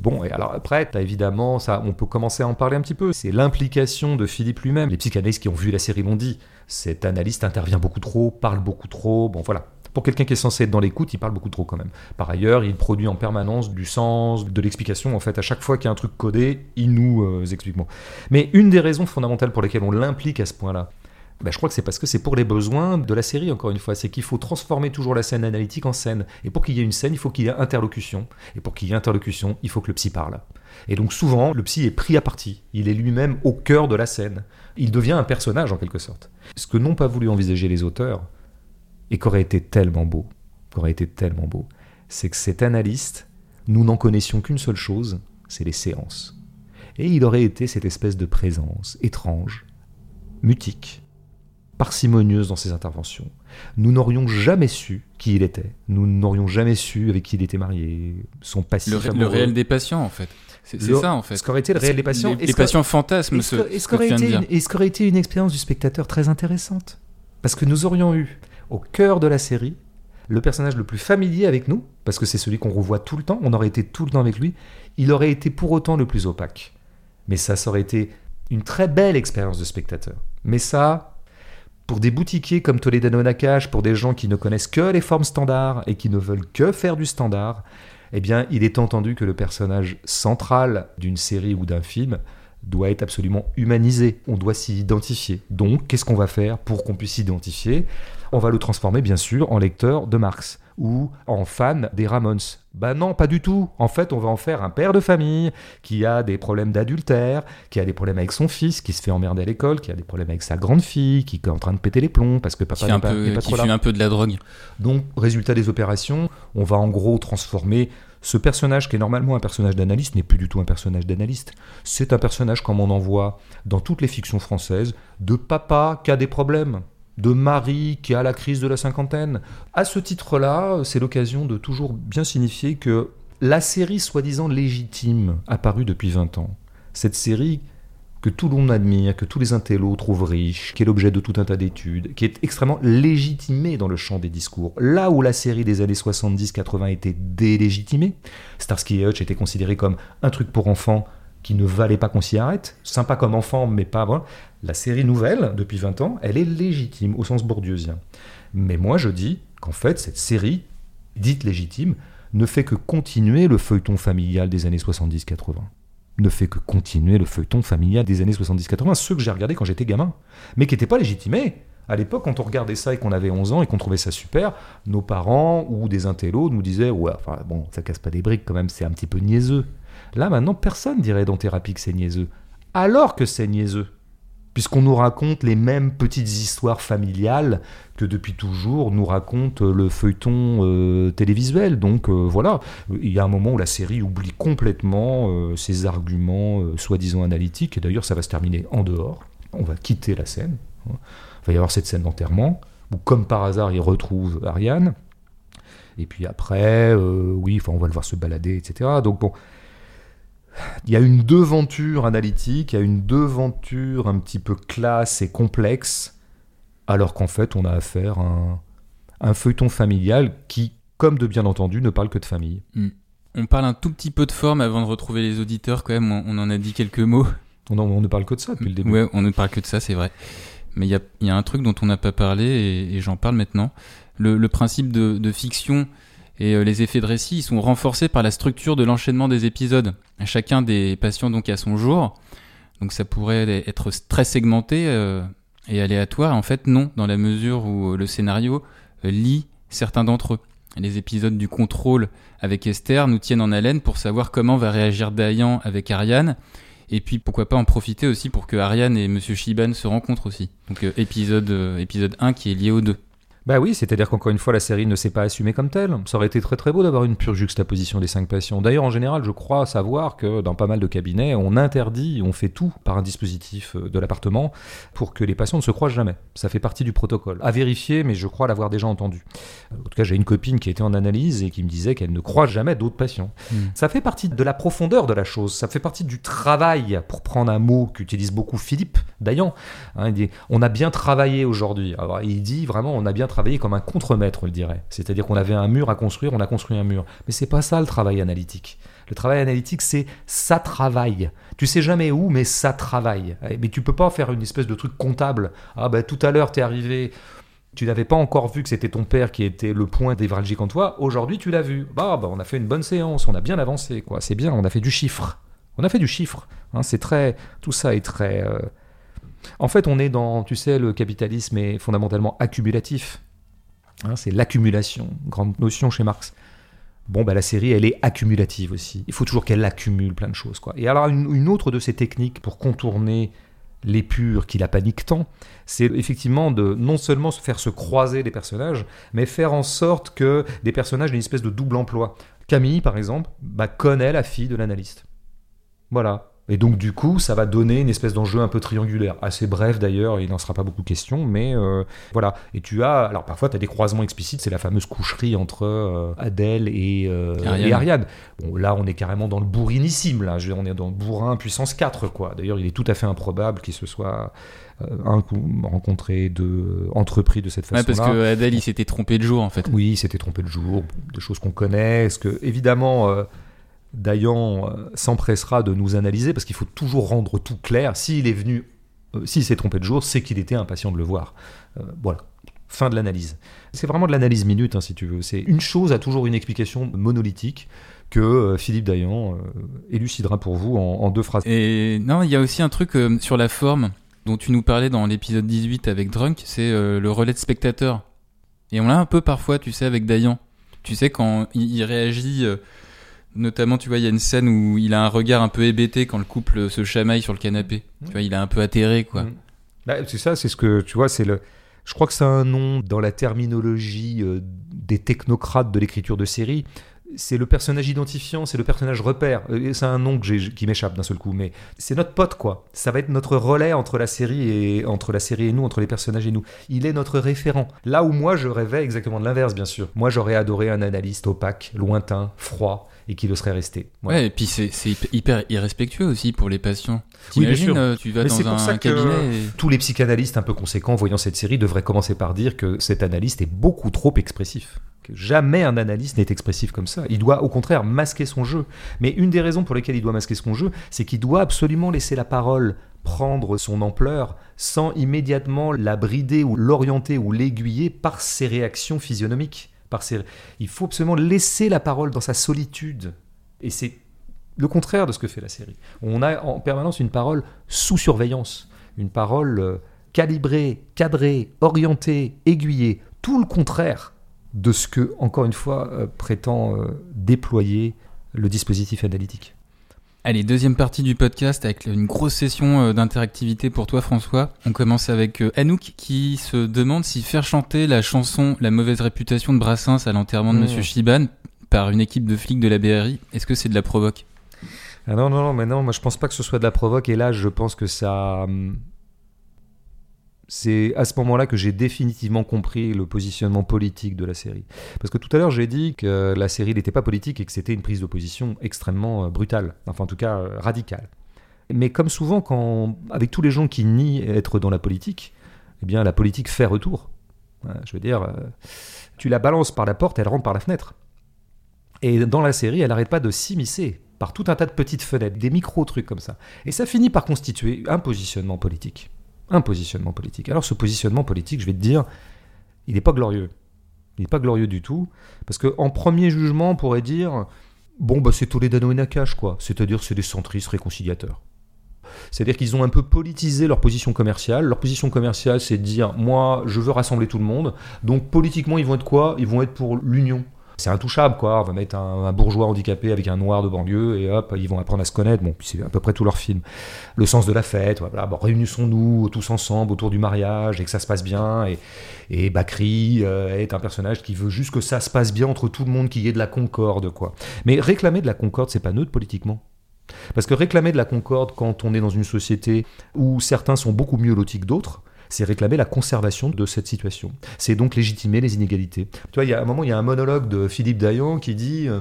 Bon, et alors après, t'as évidemment, ça, on peut commencer à en parler un petit peu. C'est l'implication de Philippe lui-même. Les psychanalystes qui ont vu la série l'ont dit. Cet analyste intervient beaucoup trop, parle beaucoup trop. Bon, voilà. Pour quelqu'un qui est censé être dans l'écoute, il parle beaucoup trop quand même. Par ailleurs, il produit en permanence du sens, de l'explication. En fait, à chaque fois qu'il y a un truc codé, il nous euh, explique. Bon. Mais une des raisons fondamentales pour lesquelles on l'implique à ce point-là, ben, je crois que c'est parce que c'est pour les besoins de la série, encore une fois. C'est qu'il faut transformer toujours la scène analytique en scène. Et pour qu'il y ait une scène, il faut qu'il y ait interlocution. Et pour qu'il y ait interlocution, il faut que le psy parle. Et donc souvent, le psy est pris à partie. Il est lui-même au cœur de la scène. Il devient un personnage en quelque sorte. Ce que n'ont pas voulu envisager les auteurs, et qu'aurait été tellement beau, qu'aurait été tellement beau, c'est que cet analyste, nous n'en connaissions qu'une seule chose, c'est les séances. Et il aurait été cette espèce de présence étrange, mutique, parcimonieuse dans ses interventions. Nous n'aurions jamais su qui il était. Nous n'aurions jamais su avec qui il était marié, son passif Le, ré- le réel des patients, en fait. C'est ça, en fait. Ce qu'aurait été le réel des patients. Les, les patients fantasment est-ce ce, est-ce ce que tu qu'aurait viens de été, dire. une- est-ce qu'aurait été une expérience du spectateur très intéressante? Parce que nous aurions eu, au cœur de la série, le personnage le plus familier avec nous, parce que c'est celui qu'on revoit tout le temps, on aurait été tout le temps avec lui, il aurait été pour autant le plus opaque. Mais ça, ça aurait été une très belle expérience de spectateur. Mais ça, pour des boutiquiers comme Toledano Nakash, pour des gens qui ne connaissent que les formes standards et qui ne veulent que faire du standard, eh bien, il est entendu que le personnage central d'une série ou d'un film doit être absolument humanisé. On doit s'y identifier. Donc, qu'est-ce qu'on va faire pour qu'on puisse s'identifier? On va le transformer, bien sûr, en lecteur de Marx. ou en fan des Ramones. Bah non, pas du tout. En fait, on va en faire un père de famille qui a des problèmes d'adultère, qui a des problèmes avec son fils, qui se fait emmerder à l'école, qui a des problèmes avec sa grande fille, qui est en train de péter les plombs parce que papa n'est pas, peu, n'est pas qui trop là. un peu de la drogue. Donc, résultat des opérations, on va en gros transformer ce personnage qui est normalement un personnage d'analyste n'est plus du tout un personnage d'analyste. C'est un personnage comme on en voit dans toutes les fictions françaises, de papa qui a des problèmes, de mari qui a la crise de la cinquantaine. À ce titre-là, c'est l'occasion de toujours bien signifier que la série soi-disant légitime apparue depuis 20 ans, cette série que tout le monde admire, que tous les intellos trouvent riche, qui est l'objet de tout un tas d'études, qui est extrêmement légitimée dans le champ des discours. Là où la série des années 70-80 était délégitimée, Starsky et Hutch était considéré comme un truc pour enfants qui ne valait pas qu'on s'y arrête, sympa comme enfant, mais pas... Voilà. La série nouvelle, depuis 20 ans, elle est légitime au sens bourdieusien. Mais moi je dis qu'en fait, cette série, dite légitime, ne fait que continuer le feuilleton familial des années 70-80 ne fait que continuer le feuilleton familial des années 70-80, ceux que j'ai regardés quand j'étais gamin, mais qui n'étaient pas légitimés. À l'époque, quand on regardait ça et qu'on avait 11 ans et qu'on trouvait ça super, nos parents ou des intellos nous disaient Ouais, enfin bon, ça casse pas des briques quand même, c'est un petit peu niaiseux. Là, maintenant, personne dirait dans thérapie que c'est niaiseux. Alors que c'est niaiseux. Puisqu'on nous raconte les mêmes petites histoires familiales que depuis toujours nous raconte le feuilleton euh, télévisuel. Donc euh, voilà, il y a un moment où la série oublie complètement euh, ses arguments euh, soi-disant analytiques, et d'ailleurs ça va se terminer en dehors. On va quitter la scène. hein. Il va y avoir cette scène d'enterrement, où comme par hasard il retrouve Ariane. Et puis après, euh, oui, on va le voir se balader, etc. Donc bon, il y a une devanture analytique, il y a une devanture un petit peu classe et complexe, alors qu'en fait, on a affaire à un, un feuilleton familial qui, comme de bien entendu, ne parle que de famille. On parle un tout petit peu de forme avant de retrouver les auditeurs quand même. On, on en a dit quelques mots. On, ne parle que de ça depuis le début. Ouais, on ne parle que de ça, c'est vrai. Mais il y a, il y a un truc dont on n'a pas parlé et, et j'en parle maintenant. Le, le principe de, de fiction et euh, les effets de récit, ils sont renforcés par la structure de l'enchaînement des épisodes. Chacun des patients donc à son jour. Donc ça pourrait être très segmenté euh, et aléatoire. En fait, non, dans la mesure où euh, le scénario lie certains d'entre eux. Les épisodes du contrôle avec Esther nous tiennent en haleine pour savoir comment va réagir Dayan avec Ariane. Et puis pourquoi pas en profiter aussi pour que Ariane et Monsieur Shiban se rencontrent aussi. Donc épisode, euh, épisode 1 qui est lié au 2. Bah oui, c'est-à-dire qu'encore une fois, la série ne s'est pas assumée comme telle. Ça aurait été très très beau d'avoir une pure juxtaposition des cinq patients. D'ailleurs, en général, je crois savoir que dans pas mal de cabinets, on interdit, on fait tout par un dispositif euh, de l'appartement pour que les patients ne se croisent jamais. Ça fait partie du protocole. À vérifier, mais je crois l'avoir déjà entendu. En tout cas, j'ai une copine qui était en analyse et qui me disait qu'elle ne croise jamais d'autres patients. Ça fait partie de la profondeur de la chose, ça fait partie du travail, pour prendre un mot qu'utilise beaucoup Philippe Dayan. Hein, il dit On a bien travaillé aujourd'hui. Alors, il dit vraiment On a bien travaillé comme un contremaître, le dirait. C'est-à-dire qu'on avait un mur à construire, on a construit un mur. Mais c'est pas ça le travail analytique. Le travail analytique, c'est ça travaille. Tu sais jamais où, mais ça travaille. Mais tu peux pas faire une espèce de truc comptable. Ah ben tout à l'heure, t'es arrivé, tu n'avais pas encore vu que c'était ton père qui était le point névralgique en toi, aujourd'hui tu l'as vu. Bah, bah, on a fait une bonne séance, on a bien avancé, quoi. C'est bien, on a fait du chiffre. On a fait du chiffre. hein, c'est très, tout ça est très. euh, En fait, on est dans, tu sais, le capitalisme est fondamentalement accumulatif. Hein, c'est l'accumulation, grande notion chez Marx. Bon, bah, la série, elle est accumulative aussi. Il faut toujours qu'elle accumule plein de choses, quoi. Et alors, une, autre de ces techniques pour contourner l'épure qui la panique tant, c'est effectivement de non seulement se faire se croiser des personnages, mais faire en sorte que des personnages aient une espèce de double emploi. Camille, par exemple, bah, connaît la fille de l'analyste. Voilà. Et donc, du coup, ça va donner une espèce d'enjeu un peu triangulaire. Assez bref d'ailleurs, il n'en sera pas beaucoup question, mais euh, voilà. Et tu as, alors parfois, tu as des croisements explicites, c'est la fameuse coucherie entre euh, Adèle et, euh, Ariane. et Ariane. Bon, là, on est carrément dans le bourrinissime, là. Je on est dans le bourrin puissance 4, quoi. D'ailleurs, il est tout à fait improbable qu'il se soit un coup rencontré, deux entrepris de cette Ouais, façon-là. parce que Adèle, il s'était trompé de jour en fait. Oui, il s'était trompé le jour, des choses qu'on connaît. Est-ce que, évidemment, Dayan euh, s'empressera de nous analyser parce qu'il faut toujours rendre tout clair. S'il est venu, euh, s'il s'est trompé de jour, c'est qu'il était impatient de le voir. Euh, voilà. Fin de l'analyse. C'est vraiment de l'analyse minute, hein, si tu veux. C'est une chose a toujours une explication monolithique que Philippe Dayan élucidera pour vous en, en deux phrases. Et non, il y a aussi un truc sur la forme dont tu nous parlais dans l'épisode 18 avec Drunk, c'est le relais de spectateur. Et on l'a un peu parfois, tu sais, avec Dayan. Tu sais, quand il, réagit, notamment, tu vois, il y a une scène où il a un regard un peu hébété quand le couple se chamaille sur le canapé. Tu vois, il est un peu atterré, quoi. Mm. Bah, c'est ça, c'est ce que tu vois, c'est le. Je crois que c'est un nom dans la terminologie euh, des technocrates de l'écriture de série. C'est le personnage identifiant, c'est le personnage repère. Euh, C'est un nom que qui m'échappe d'un seul coup, mais c'est notre pote quoi. Ça va être notre relais entre la série et entre la série et nous, entre les personnages et nous. Il est notre référent. Là où moi je rêvais exactement de l'inverse, bien sûr. Moi j'aurais adoré un analyste opaque, lointain, froid et qui le serait resté. Voilà. Ouais, et puis c'est c'est hyp- hyper irrespectueux aussi pour les patients. Oui, bien T'imagines, sûr. euh, tu vas Mais c'est dans pour un ça que cabinet et... tous les psychanalystes un peu conséquents voyant cette série devraient commencer par dire que cet analyste est beaucoup trop expressif. Que jamais un analyste n'est expressif comme ça. Il doit au contraire masquer son jeu. Mais une des raisons pour lesquelles il doit masquer son jeu, c'est qu'il doit absolument laisser la parole prendre son ampleur sans immédiatement la brider ou l'orienter ou l'aiguiller par ses réactions physionomiques. Il faut absolument laisser la parole dans sa solitude. Et c'est le contraire de ce que fait la série. On a en permanence une parole sous surveillance, une parole euh, calibrée, cadrée, orientée, aiguillée, tout le contraire de ce que, encore une fois, euh, prétend euh, déployer le dispositif analytique. Allez, deuxième partie du podcast avec une grosse session euh, d'interactivité pour toi François. On commence avec euh, Anouk qui se demande si faire chanter la chanson La mauvaise réputation de Brassens à l'enterrement de Mmh. Monsieur Chiban par une équipe de flics de la BRI, est-ce que c'est de la provoque? Ah non, non, non, mais non, moi je pense pas que ce soit de la provoque, et là je pense que ça. hum, C'est à ce moment-là que j'ai définitivement compris le positionnement politique de la série. Parce que tout à l'heure j'ai dit que la série n'était pas politique et que c'était une prise d'opposition extrêmement euh, brutale, enfin en tout cas euh, radicale. Mais comme souvent, quand, avec tous les gens qui nient être dans la politique, eh bien la politique fait retour. Voilà, je veux dire, euh, tu la balances par la porte, elle rentre par la fenêtre. Et dans la série, elle n'arrête pas de s'immiscer par tout un tas de petites fenêtres, des micro-trucs comme ça. Et ça finit par constituer un positionnement politique. Un positionnement politique. Alors ce positionnement politique, je vais te dire, il n'est pas glorieux. Il n'est pas glorieux du tout. Parce qu'en premier jugement, on pourrait dire, bon, bah, c'est Toledano et Nakash, quoi. C'est-à-dire, c'est des centristes réconciliateurs. C'est-à-dire qu'ils ont un peu politisé leur position commerciale. Leur position commerciale, c'est de dire, moi, je veux rassembler tout le monde. Donc, politiquement, ils vont être quoi? Ils vont être pour l'union. C'est intouchable, quoi. On va mettre un, bourgeois handicapé avec un noir de banlieue et hop, ils vont apprendre à se connaître. Bon, c'est à peu près tout leur film. Le sens de la fête, voilà. Bon, réunissons-nous tous ensemble autour du mariage et que ça se passe bien. Et, et Bakri euh, est un personnage qui veut juste que ça se passe bien entre tout le monde, qu'il y ait de la concorde, quoi. Mais réclamer de la concorde, c'est pas neutre politiquement. Parce que réclamer de la concorde quand on est dans une société où certains sont beaucoup mieux lotis que d'autres, c'est réclamer la conservation de cette situation. C'est donc légitimer les inégalités. Tu vois, il y a un moment, il y a un monologue de Philippe Dayan qui dit euh,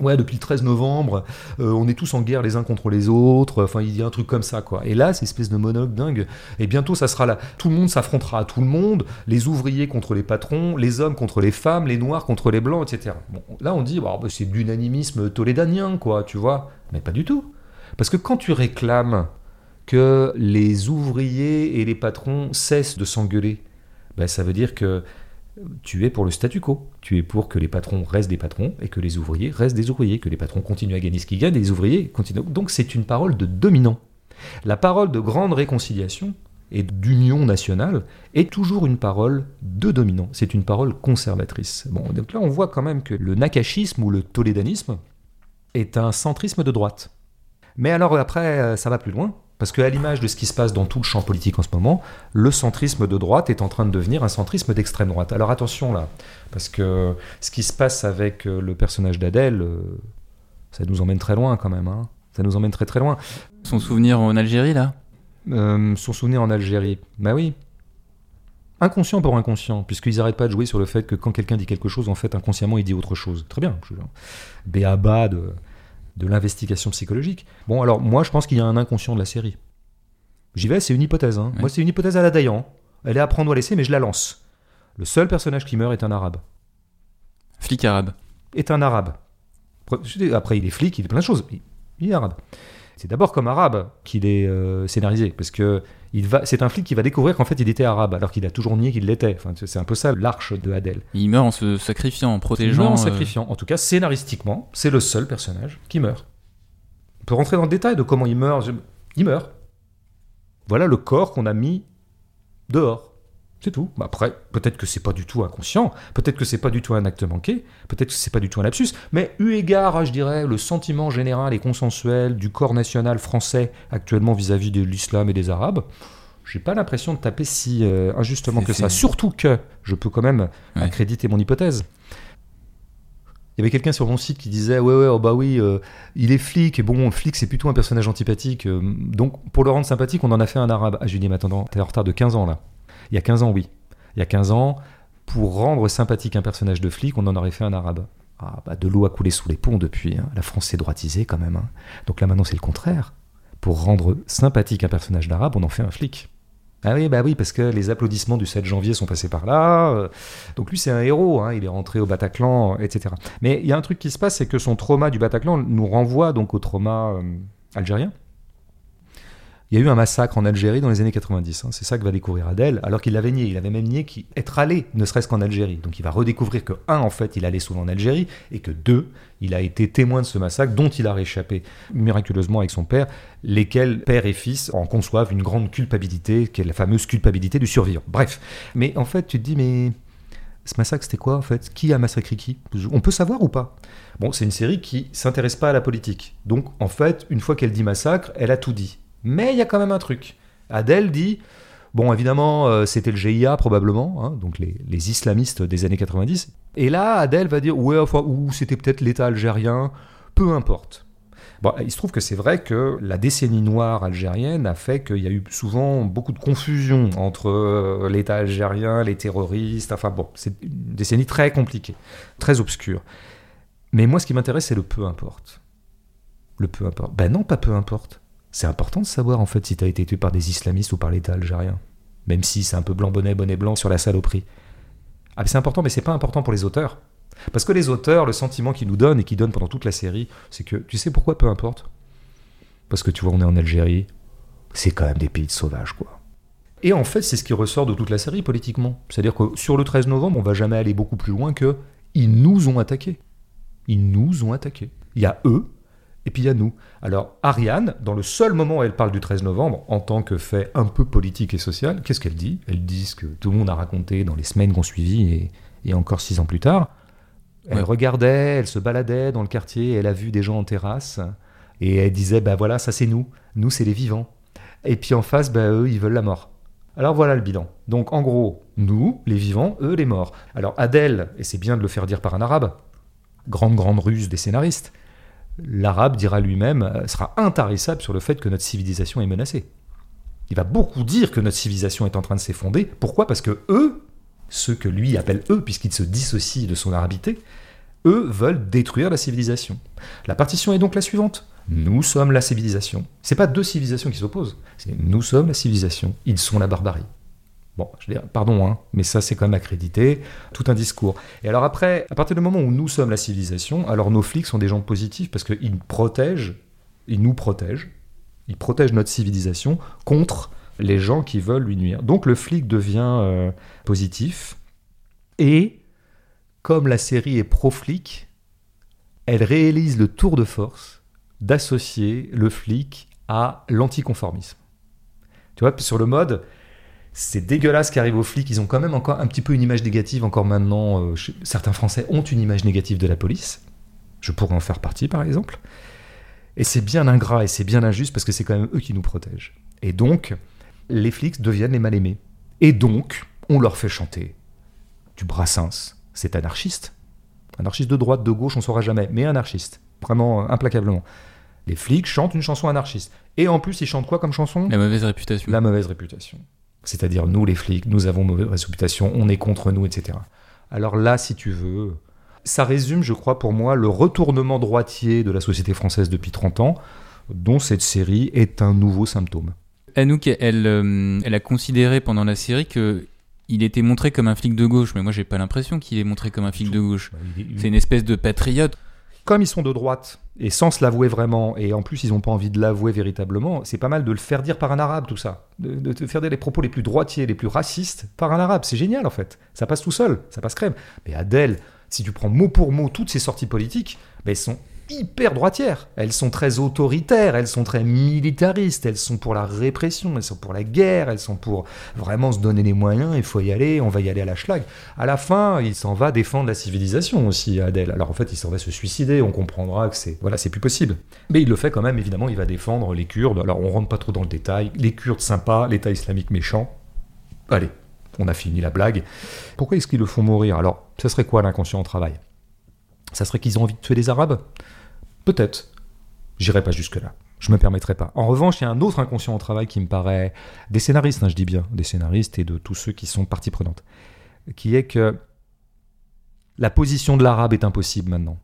Ouais, depuis le 13 novembre, euh, on est tous en guerre les uns contre les autres. Enfin, il dit un truc comme ça, quoi. Et là, c'est espèce de monologue dingue. Et bientôt, ça sera là. Tout le monde s'affrontera à tout le monde. Les ouvriers contre les patrons, les hommes contre les femmes, les noirs contre les blancs, etc. Bon, là, on dit bah, bah, c'est de l'unanimisme tolédanien, quoi, tu vois. Mais pas du tout. Parce que quand tu réclames que les ouvriers et les patrons cessent de s'engueuler, ben, ça veut dire que tu es pour le statu quo. Tu es pour que les patrons restent des patrons et que les ouvriers restent des ouvriers, que les patrons continuent à gagner ce qu'ils gagnent et les ouvriers continuent. Donc c'est une parole de dominant. La parole de grande réconciliation et d'union nationale est toujours une parole de dominant. C'est une parole conservatrice. Bon, donc là on voit quand même que le nakashisme ou le tolédanisme est un centrisme de droite. Mais alors après, euh, ça va plus loin. Parce qu'à l'image de ce qui se passe dans tout le champ politique en ce moment, le centrisme de droite est en train de devenir un centrisme d'extrême droite. Alors attention là, parce que ce qui se passe avec euh, le personnage d'Adèle, euh, ça nous emmène très loin quand même. hein. Ça nous emmène très très loin. Son souvenir en Algérie, là? Euh, son souvenir en Algérie, bah oui. Inconscient pour inconscient, puisqu'ils n'arrêtent pas de jouer sur le fait que quand quelqu'un dit quelque chose, en fait, inconsciemment, il dit autre chose. Très bien. Béaba de, de l'investigation psychologique. Bon, alors, moi, je pense qu'il y a un inconscient de la série. J'y vais, c'est une hypothèse. hein. Ouais. Moi, c'est une hypothèse à la Dayan. Elle est à prendre ou à laisser, mais je la lance. Le seul personnage qui meurt est un arabe. Flic arabe. Est un arabe. Après, il est flic, il est plein de choses. Il est arabe. C'est d'abord comme arabe qu'il est euh, scénarisé, parce que il va, c'est un flic qui va découvrir qu'en fait il était arabe, alors qu'il a toujours nié qu'il l'était. Enfin, c'est un peu ça l'arche de Adèle. Il meurt en se sacrifiant, en Il protégeant. meurt en euh, sacrifiant. En tout cas, scénaristiquement, c'est le seul personnage qui meurt. On peut rentrer dans le détail de comment il meurt. Il meurt. Voilà le corps qu'on a mis dehors. C'est tout. Bah, Après, peut-être que c'est pas du tout inconscient, peut-être que c'est pas du tout un acte manqué, peut-être que c'est pas du tout un lapsus, mais eu égard à, je dirais, le sentiment général et consensuel du corps national français actuellement vis-à-vis de l'islam et des Arabes, j'ai pas l'impression de taper si euh, injustement que ça. Surtout que je peux quand même Ouais. accréditer mon hypothèse. Il y avait quelqu'un sur mon site qui disait ouais ouais oh bah oui euh, il est flic et bon flic c'est plutôt un personnage antipathique euh, donc pour le rendre sympathique on en a fait un arabe ah je lui dis mais attends t'es en retard de 15 ans là il y a 15 ans oui il y a 15 ans pour rendre sympathique un personnage de flic on en aurait fait un arabe ah bah de l'eau a coulé sous les ponts depuis hein. la France s'est droitisée quand même hein. donc là maintenant c'est le contraire pour rendre sympathique un personnage d'arabe on en fait un flic ah oui, bah oui, parce que les applaudissements du 7 janvier sont passés par là. euh, Donc lui, c'est un héros, hein, il est rentré au Bataclan, etc. Mais il y a un truc qui se passe, c'est que son trauma du Bataclan nous renvoie donc au trauma euh, algérien. Il y a eu un massacre en Algérie dans les années 90. hein, C'est ça que va découvrir Adèle, alors qu'il l'avait nié. Il avait même nié qu'il- être allé, ne serait-ce qu'en Algérie. Donc il va redécouvrir que, un, en fait, il allait souvent en Algérie, et que, deux, il a été témoin de ce massacre dont il a réchappé miraculeusement avec son père, lesquels, père et fils, en conçoivent une grande culpabilité, qui est la fameuse culpabilité du survivant. Bref. Mais en fait, tu te dis, mais ce massacre, c'était quoi en fait? Qui a massacré qui? On peut savoir ou pas? Bon, c'est une série qui s'intéresse pas à la politique. Donc, en fait, une fois qu'elle dit massacre, elle a tout dit. Mais il y a quand même un truc. Adèle dit, bon, évidemment, euh, c'était le GIA probablement, hein, donc les, islamistes des années 90. Et là, Adèle va dire, ouais, enfin, ou c'était peut-être l'État algérien, peu importe. Bon, il se trouve que c'est vrai que la décennie noire algérienne a fait qu'il y a eu souvent beaucoup de confusion entre euh, l'État algérien, les terroristes. Enfin bon, c'est une décennie très compliquée, très obscure. Mais moi, ce qui m'intéresse, c'est le peu importe. Le peu importe. Ben non, pas peu importe. C'est important de savoir en fait si tu as été tué par des islamistes ou par l'État algérien. Même si c'est un peu blanc bonnet, bonnet blanc sur la saloperie. Ah, c'est important, mais c'est pas important pour les auteurs. Parce que les auteurs, le sentiment qu'ils nous donnent et qu'ils donnent pendant toute la série, c'est que tu sais pourquoi peu importe? Parce que tu vois, on est en Algérie, c'est quand même des pays de sauvages, quoi. Et en fait, c'est ce qui ressort de toute la série politiquement. C'est-à-dire que sur le 13 novembre, on va jamais aller beaucoup plus loin que ils nous ont attaqués. Ils nous ont attaqués. Il y a eux et puis il y a nous. Alors Ariane, dans le seul moment où elle parle du 13 novembre, en tant que fait un peu politique et social, qu'est-ce qu'elle dit? Elle dit ce que tout le monde a raconté dans les semaines qu'on suivit et, et encore six ans plus tard. Elle Ouais. regardait, elle se baladait dans le quartier, elle a vu des gens en terrasse et elle disait bah voilà, ça c'est nous, nous c'est les vivants. Et puis en face, bah eux ils veulent la mort. Alors voilà le bilan. Donc en gros, nous, les vivants, eux, les morts. Alors Adèle, et c'est bien de le faire dire par un arabe, grande, grande ruse des scénaristes, l'arabe dira lui-même, sera intarissable sur le fait que notre civilisation est menacée. Il va beaucoup dire que notre civilisation est en train de s'effondrer. Pourquoi? Parce que eux, ceux que lui appelle eux, puisqu'il se dissocie de son arabité, eux veulent détruire la civilisation. La partition est donc la suivante. Nous sommes la civilisation. C'est pas deux civilisations qui s'opposent. C'est nous sommes la civilisation. Ils sont la barbarie. Bon, je dire, pardon, hein, mais ça c'est quand même accrédité, tout un discours. Et alors après, à partir du moment où nous sommes la civilisation, alors nos flics sont des gens positifs parce qu'ils protègent, ils nous protègent, ils protègent notre civilisation contre les gens qui veulent lui nuire. Donc le flic devient euh, positif et comme la série est pro-flic, elle réalise le tour de force d'associer le flic à l'anticonformisme. Tu vois, sur le mode, c'est dégueulasse qu'arrive aux flics, ils ont quand même encore un petit peu une image négative, encore maintenant, euh, certains Français ont une image négative de la police. Je pourrais en faire partie, par exemple. Et c'est bien ingrat et c'est bien injuste parce que c'est quand même eux qui nous protègent. Et donc, les flics deviennent les mal-aimés. Et donc, on leur fait chanter du Brassens. C'est anarchiste. Anarchiste de droite, de gauche, on saura jamais, mais anarchiste. Vraiment, euh, implacablement. Les flics chantent une chanson anarchiste. Et en plus, ils chantent quoi comme chanson? La mauvaise réputation. La mauvaise réputation. C'est-à-dire, nous, les flics, nous avons mauvaise réputation, on est contre nous, etc. Alors là, si tu veux, ça résume, je crois, pour moi, le retournement droitier de la société française depuis 30 ans, dont cette série est un nouveau symptôme. Anouk, elle, euh, elle a considéré pendant la série que il était montré comme un flic de gauche, mais moi j'ai pas l'impression qu'il est montré comme un flic de gauche. C'est une espèce de patriote. Comme ils sont de droite, et sans se l'avouer vraiment, et en plus ils n'ont pas envie de l'avouer véritablement, c'est pas mal de le faire dire par un arabe, tout ça. De, de te faire dire les propos les plus droitiers, les plus racistes, par un arabe. C'est génial en fait. Ça passe tout seul, ça passe crème. Mais Adèle, si tu prends mot pour mot toutes ses sorties politiques, ben, elles sont hyper droitières. Elles sont très autoritaires, elles sont très militaristes, elles sont pour la répression, elles sont pour la guerre, elles sont pour vraiment se donner les moyens, il faut y aller, on va y aller à la schlag. À la fin, il s'en va défendre la civilisation aussi, Adèle. Alors en fait, il s'en va se suicider, on comprendra que c'est voilà, c'est plus possible. Mais il le fait quand même, évidemment, il va défendre les Kurdes. Alors on rentre pas trop dans le détail. Les Kurdes sympas, l'État islamique méchant. Allez, on a fini la blague. Pourquoi est-ce qu'ils le font mourir? Alors, ça serait quoi l'inconscient au travail? Ça serait qu'ils ont envie de tuer les Arabes? Peut-être. J'irai pas jusque-là. Je me permettrai pas. En revanche, il y a un autre inconscient au travail qui me paraît des scénaristes, hein, je dis bien, des scénaristes et de tous ceux qui sont partie prenante, qui est que la position de l'arabe est impossible maintenant.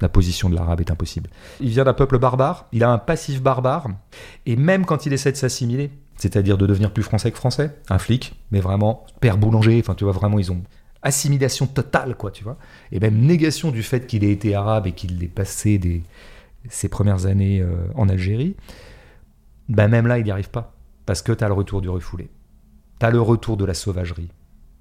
La position de l'arabe est impossible. Il vient d'un peuple barbare, il a un passif barbare, et même quand il essaie de s'assimiler, c'est-à-dire de devenir plus français que français, un flic, mais vraiment père boulanger, enfin tu vois vraiment ils ont assimilation totale quoi, tu vois, et même négation du fait qu'il ait été arabe et qu'il ait passé ses premières années euh, en Algérie, ben même là il n'y arrive pas, parce que tu as le retour du refoulé, tu le retour de la sauvagerie,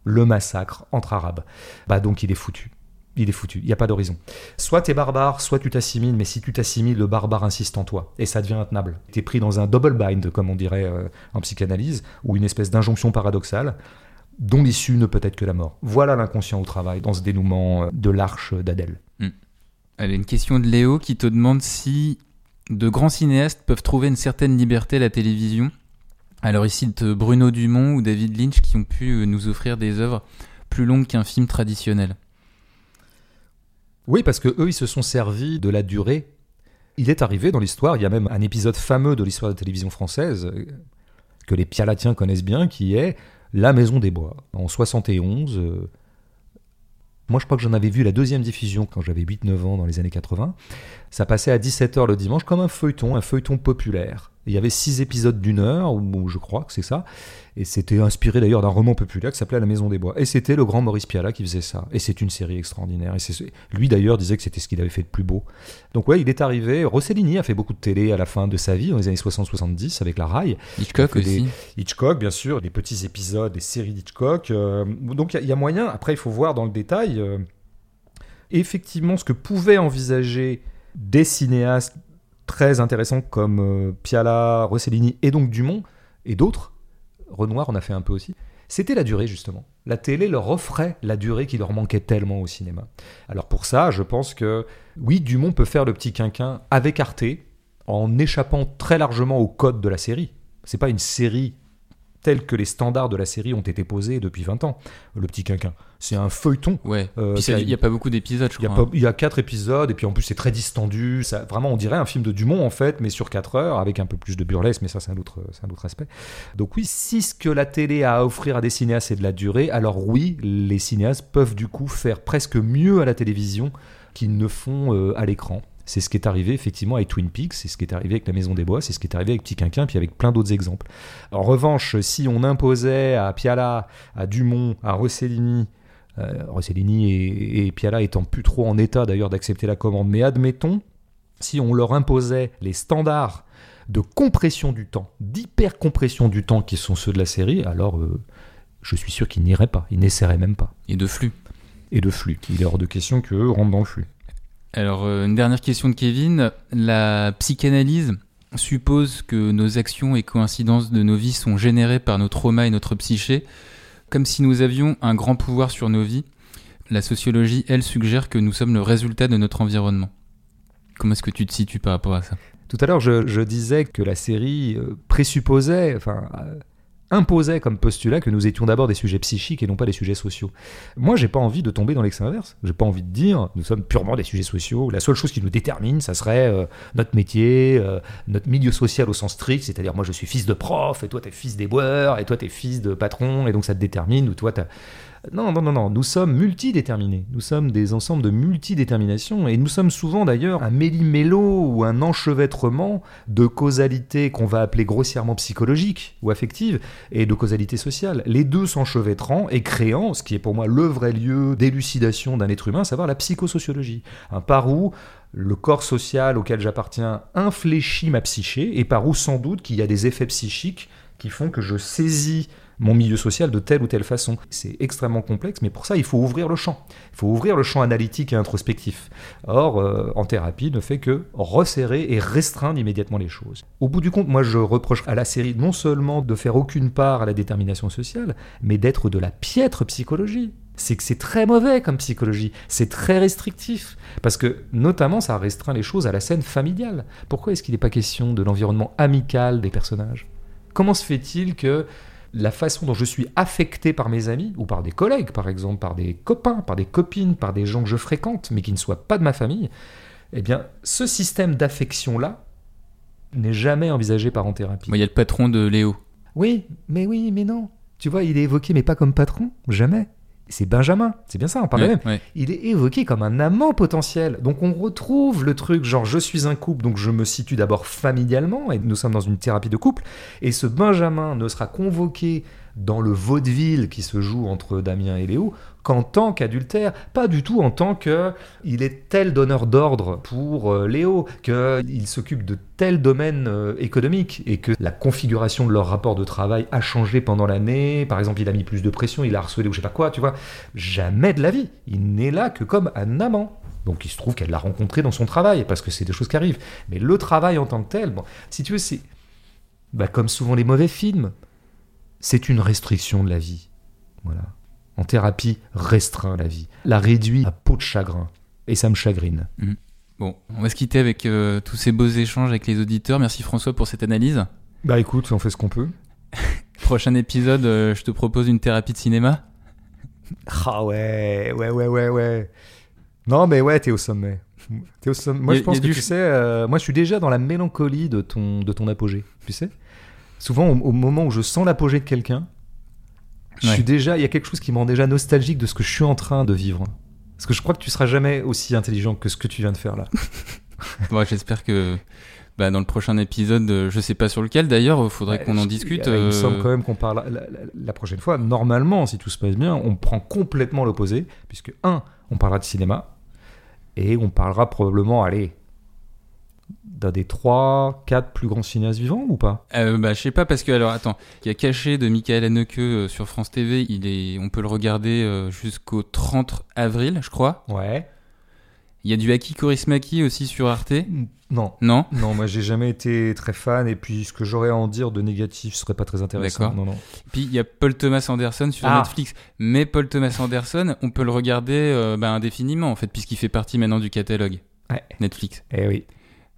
le massacre entre arabes, bah donc il est foutu. Il est foutu, il n'y a pas d'horizon. Soit tu es barbare, soit tu t'assimiles, mais si tu t'assimiles, le barbare insiste en toi, et ça devient intenable. Tu pris dans un double bind, comme on dirait euh, en psychanalyse, ou une espèce d'injonction paradoxale, dont l'issue ne peut être que la mort. Voilà l'inconscient au travail, dans ce dénouement euh, de l'arche d'Adèle. Hmm. Allez, une question de Léo qui te demande si de grands cinéastes peuvent trouver une certaine liberté à la télévision. Alors ici, de Bruno Dumont ou David Lynch qui ont pu euh, nous offrir des œuvres plus longues qu'un film traditionnel. Oui, parce que eux, ils se sont servis de la durée. Il est arrivé dans l'histoire, il y a même un épisode fameux de l'histoire de la télévision française euh, que les Pialatiens connaissent bien, qui est La Maison des Bois. En 71, euh, moi je crois que j'en avais vu la deuxième diffusion quand j'avais 8-9 ans dans les années 80. Ça passait à 17h le dimanche comme un feuilleton, un feuilleton populaire. Il y avait six épisodes d'une heure, ou je crois que c'est ça. Et c'était inspiré d'ailleurs d'un roman populaire qui s'appelait La Maison des Bois. Et c'était le grand Maurice Pialat qui faisait ça. Et c'est une série extraordinaire. Et lui d'ailleurs disait que c'était ce qu'il avait fait de plus beau. Donc ouais, il est arrivé. Rossellini a fait beaucoup de télé à la fin de sa vie, dans les années 60-70, avec la Rail. Hitchcock aussi. Hitchcock, bien sûr, des petits épisodes, des séries d'Hitchcock. Euh, donc il y, a moyen. Après, il faut voir dans le détail. Euh, effectivement, ce que pouvaient envisager des cinéastes très intéressants comme euh, Piala, Rossellini et donc Dumont et d'autres Renoir en a fait un peu aussi, c'était la durée justement. La télé leur offrait la durée qui leur manquait tellement au cinéma. Alors pour ça, je pense que oui, Dumont peut faire le petit quinquin avec Arte en échappant très largement au code de la série. C'est pas une série tels que les standards de la série ont été posés depuis 20 ans. Le petit quinquin. C'est un feuilleton. Ouais. Euh, il n'y a pas beaucoup d'épisodes, je crois. Il y, a quatre épisodes, et puis en plus c'est très distendu. Ça, vraiment, on dirait un film de Dumont en fait, mais sur 4 heures, avec un peu plus de burlesque, mais ça c'est un, autre, un autre aspect. Donc oui, si ce que la télé a à offrir à des cinéastes c'est de la durée, alors oui, les cinéastes peuvent du coup faire presque mieux à la télévision qu'ils ne font euh, à l'écran. C'est ce qui est arrivé effectivement avec Twin Peaks, c'est ce qui est arrivé avec La Maison des Bois, c'est ce qui est arrivé avec Petit Quinquin, puis avec plein d'autres exemples. En revanche, si on imposait à Piala, à Dumont, à Rossellini, euh, Rossellini et, et, Piala étant plus trop en état d'ailleurs d'accepter la commande, mais admettons, si on leur imposait les standards de compression du temps, d'hyper-compression du temps qui sont ceux de la série, alors euh, je suis sûr qu'ils n'iraient pas, ils n'essaieraient même pas. Et de flux. Et de flux. Il est hors de question qu'eux rentrent dans le flux. Alors, euh, une dernière question de Kevin. La psychanalyse suppose que nos actions et coïncidences de nos vies sont générées par nos traumas et notre psyché, comme si nous avions un grand pouvoir sur nos vies. La sociologie, elle, suggère que nous sommes le résultat de notre environnement. Comment est-ce que tu te situes par rapport à ça? Tout à l'heure, je, disais que la série euh, présupposait, enfin, euh, imposait comme postulat que nous étions d'abord des sujets psychiques et non pas des sujets sociaux. Moi, j'ai pas envie de tomber dans l'extrême inverse. J'ai pas envie de dire nous sommes purement des sujets sociaux. La seule chose qui nous détermine, ça serait euh, notre métier, euh, notre milieu social au sens strict, c'est-à-dire moi je suis fils de prof et toi t'es fils d'éboueur et toi t'es fils de patron et donc ça te détermine ou toi t'as non, non, non, non, nous sommes multidéterminés. Nous sommes des ensembles de multidétermination et nous sommes souvent d'ailleurs un méli-mélo ou un enchevêtrement de causalité qu'on va appeler grossièrement psychologique ou affective et de causalité sociale. Les deux s'enchevêtrant et créant ce qui est pour moi le vrai lieu d'élucidation d'un être humain, à savoir la psychosociologie. Un par où le corps social auquel j'appartiens infléchit ma psyché et par où sans doute qu'il y a des effets psychiques qui font que je saisis mon milieu social de telle ou telle façon. C'est extrêmement complexe, mais pour ça, il faut ouvrir le champ. Il faut ouvrir le champ analytique et introspectif. Or, euh, en thérapie, ne fait que resserrer et restreindre immédiatement les choses. Au bout du compte, moi, je reproche à la série non seulement de faire aucune part à la détermination sociale, mais d'être de la piètre psychologie c'est que c'est très mauvais comme psychologie, c'est très restrictif, parce que notamment ça restreint les choses à la scène familiale. Pourquoi est-ce qu'il n'est pas question de l'environnement amical des personnages? Comment se fait-il que la façon dont je suis affecté par mes amis, ou par des collègues par exemple, par des copains, par des copines, par des gens que je fréquente, mais qui ne soient pas de ma famille, eh bien ce système d'affection-là n'est jamais envisagé par en thérapie. Il y a le patron de Léo. Oui, mais oui, mais non. Tu vois, il est évoqué, mais pas comme patron, jamais c'est Benjamin, c'est bien ça, on parle même. Il est évoqué comme un amant potentiel. Donc on retrouve le truc, genre je suis un couple, donc je me situe d'abord familialement, et nous sommes dans une thérapie de couple, et ce Benjamin ne sera convoqué dans le vaudeville qui se joue entre Damien et Léo qu'en tant qu'adultère, pas du tout en tant que il est tel donneur d'ordre pour euh, Léo, qu'il s'occupe de tel domaine euh, économique et que la configuration de leur rapport de travail a changé pendant l'année. Par exemple, il a mis plus de pression, il a harcelé ou je sais pas quoi, tu vois. Jamais de la vie. Il n'est là que comme un amant. Donc il se trouve qu'elle l'a rencontré dans son travail, parce que c'est des choses qui arrivent. Mais le travail en tant que tel, bon, si tu veux, c'est bah, comme souvent les mauvais films c'est une restriction de la vie. Voilà. En thérapie, restreint la vie, la réduit à peau de chagrin. Et ça me chagrine. Mhm. Bon, on va se quitter avec euh, tous ces beaux échanges avec les auditeurs. Merci François pour cette analyse. Bah écoute, on fait ce qu'on peut. Prochain épisode, euh, je te propose une thérapie de cinéma. Ah ouais, ouais, ouais, ouais, ouais. Non, mais ouais, t'es au sommet. Es au sommet. Moi, je pense que tu sais, euh, moi, je suis déjà dans la mélancolie de ton, de ton apogée, tu sais souvent au, moment où je sens l'apogée de quelqu'un, je suis déjà, il y a quelque chose qui me rend déjà nostalgique de ce que je suis en train de vivre. Parce que je crois que tu seras jamais aussi intelligent que ce que tu viens de faire là. Moi, j'espère que bah, dans le prochain épisode, euh, je sais pas sur lequel d'ailleurs, il faudrait qu'on en discute. Il me semble euh, quand même qu'on parle la, prochaine fois. Normalement, si tout se passe bien, on prend complètement l'opposé, puisque un, on parlera de cinéma, et on parlera probablement, allez, d'un des trois, quatre plus grands cinéastes vivants ou pas? Euh, bah, Je sais pas, parce que, alors attends, il y a Caché de Michael Haneke euh, sur France TV, il est, on peut le regarder euh, jusqu'au 30 avril, je crois. Ouais. Il y a du Aki Korismaki aussi sur Arte. Non. Non? Non, moi j'ai jamais été très fan et puis ce que j'aurais à en dire de négatif serait pas très intéressant. D'accord. Non, non. Puis il y a Paul Thomas Anderson sur Ah. Netflix. Mais Paul Thomas Anderson, on peut le regarder bah, indéfiniment en fait, puisqu'il fait partie maintenant du catalogue Ouais. Netflix. Eh oui.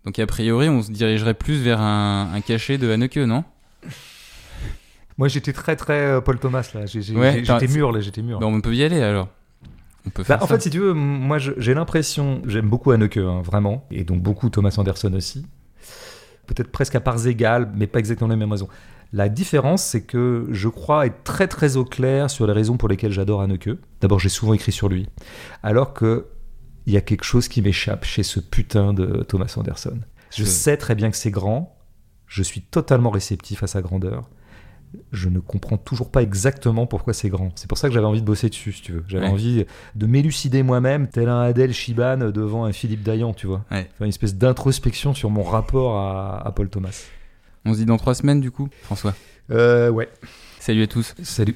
Donc a priori, on se dirigerait plus vers un, un cachet de Haneke, non? Moi j'étais très très euh, Paul Thomas là. Ouais, j'étais c'est- mûr là, j'étais mûr. Bah, On peut y aller alors. On peut Bah, faire en ça. fait, si tu veux, moi j'ai l'impression, j'aime beaucoup Haneke, hein, vraiment, et donc beaucoup Thomas Anderson aussi. Peut-être presque à parts égales, mais pas exactement les mêmes raisons. La différence, c'est que je crois être très très au clair sur les raisons pour lesquelles j'adore Haneke. D'abord, j'ai souvent écrit sur lui. Alors que il y a quelque chose qui m'échappe chez ce putain de Thomas Anderson. Je sais très bien que c'est grand, je suis totalement réceptif à sa grandeur. Je ne comprends toujours pas exactement pourquoi c'est grand. C'est pour ça que j'avais envie de bosser dessus, si tu veux. J'avais Ouais. envie de m'élucider moi-même, tel un Adèle Chiban devant un Philippe Dayan, tu vois. Ouais. Une espèce d'introspection sur mon rapport à, à Paul Thomas. On se dit dans trois semaines du coup, François? Euh, ouais. Salut à tous. Salut.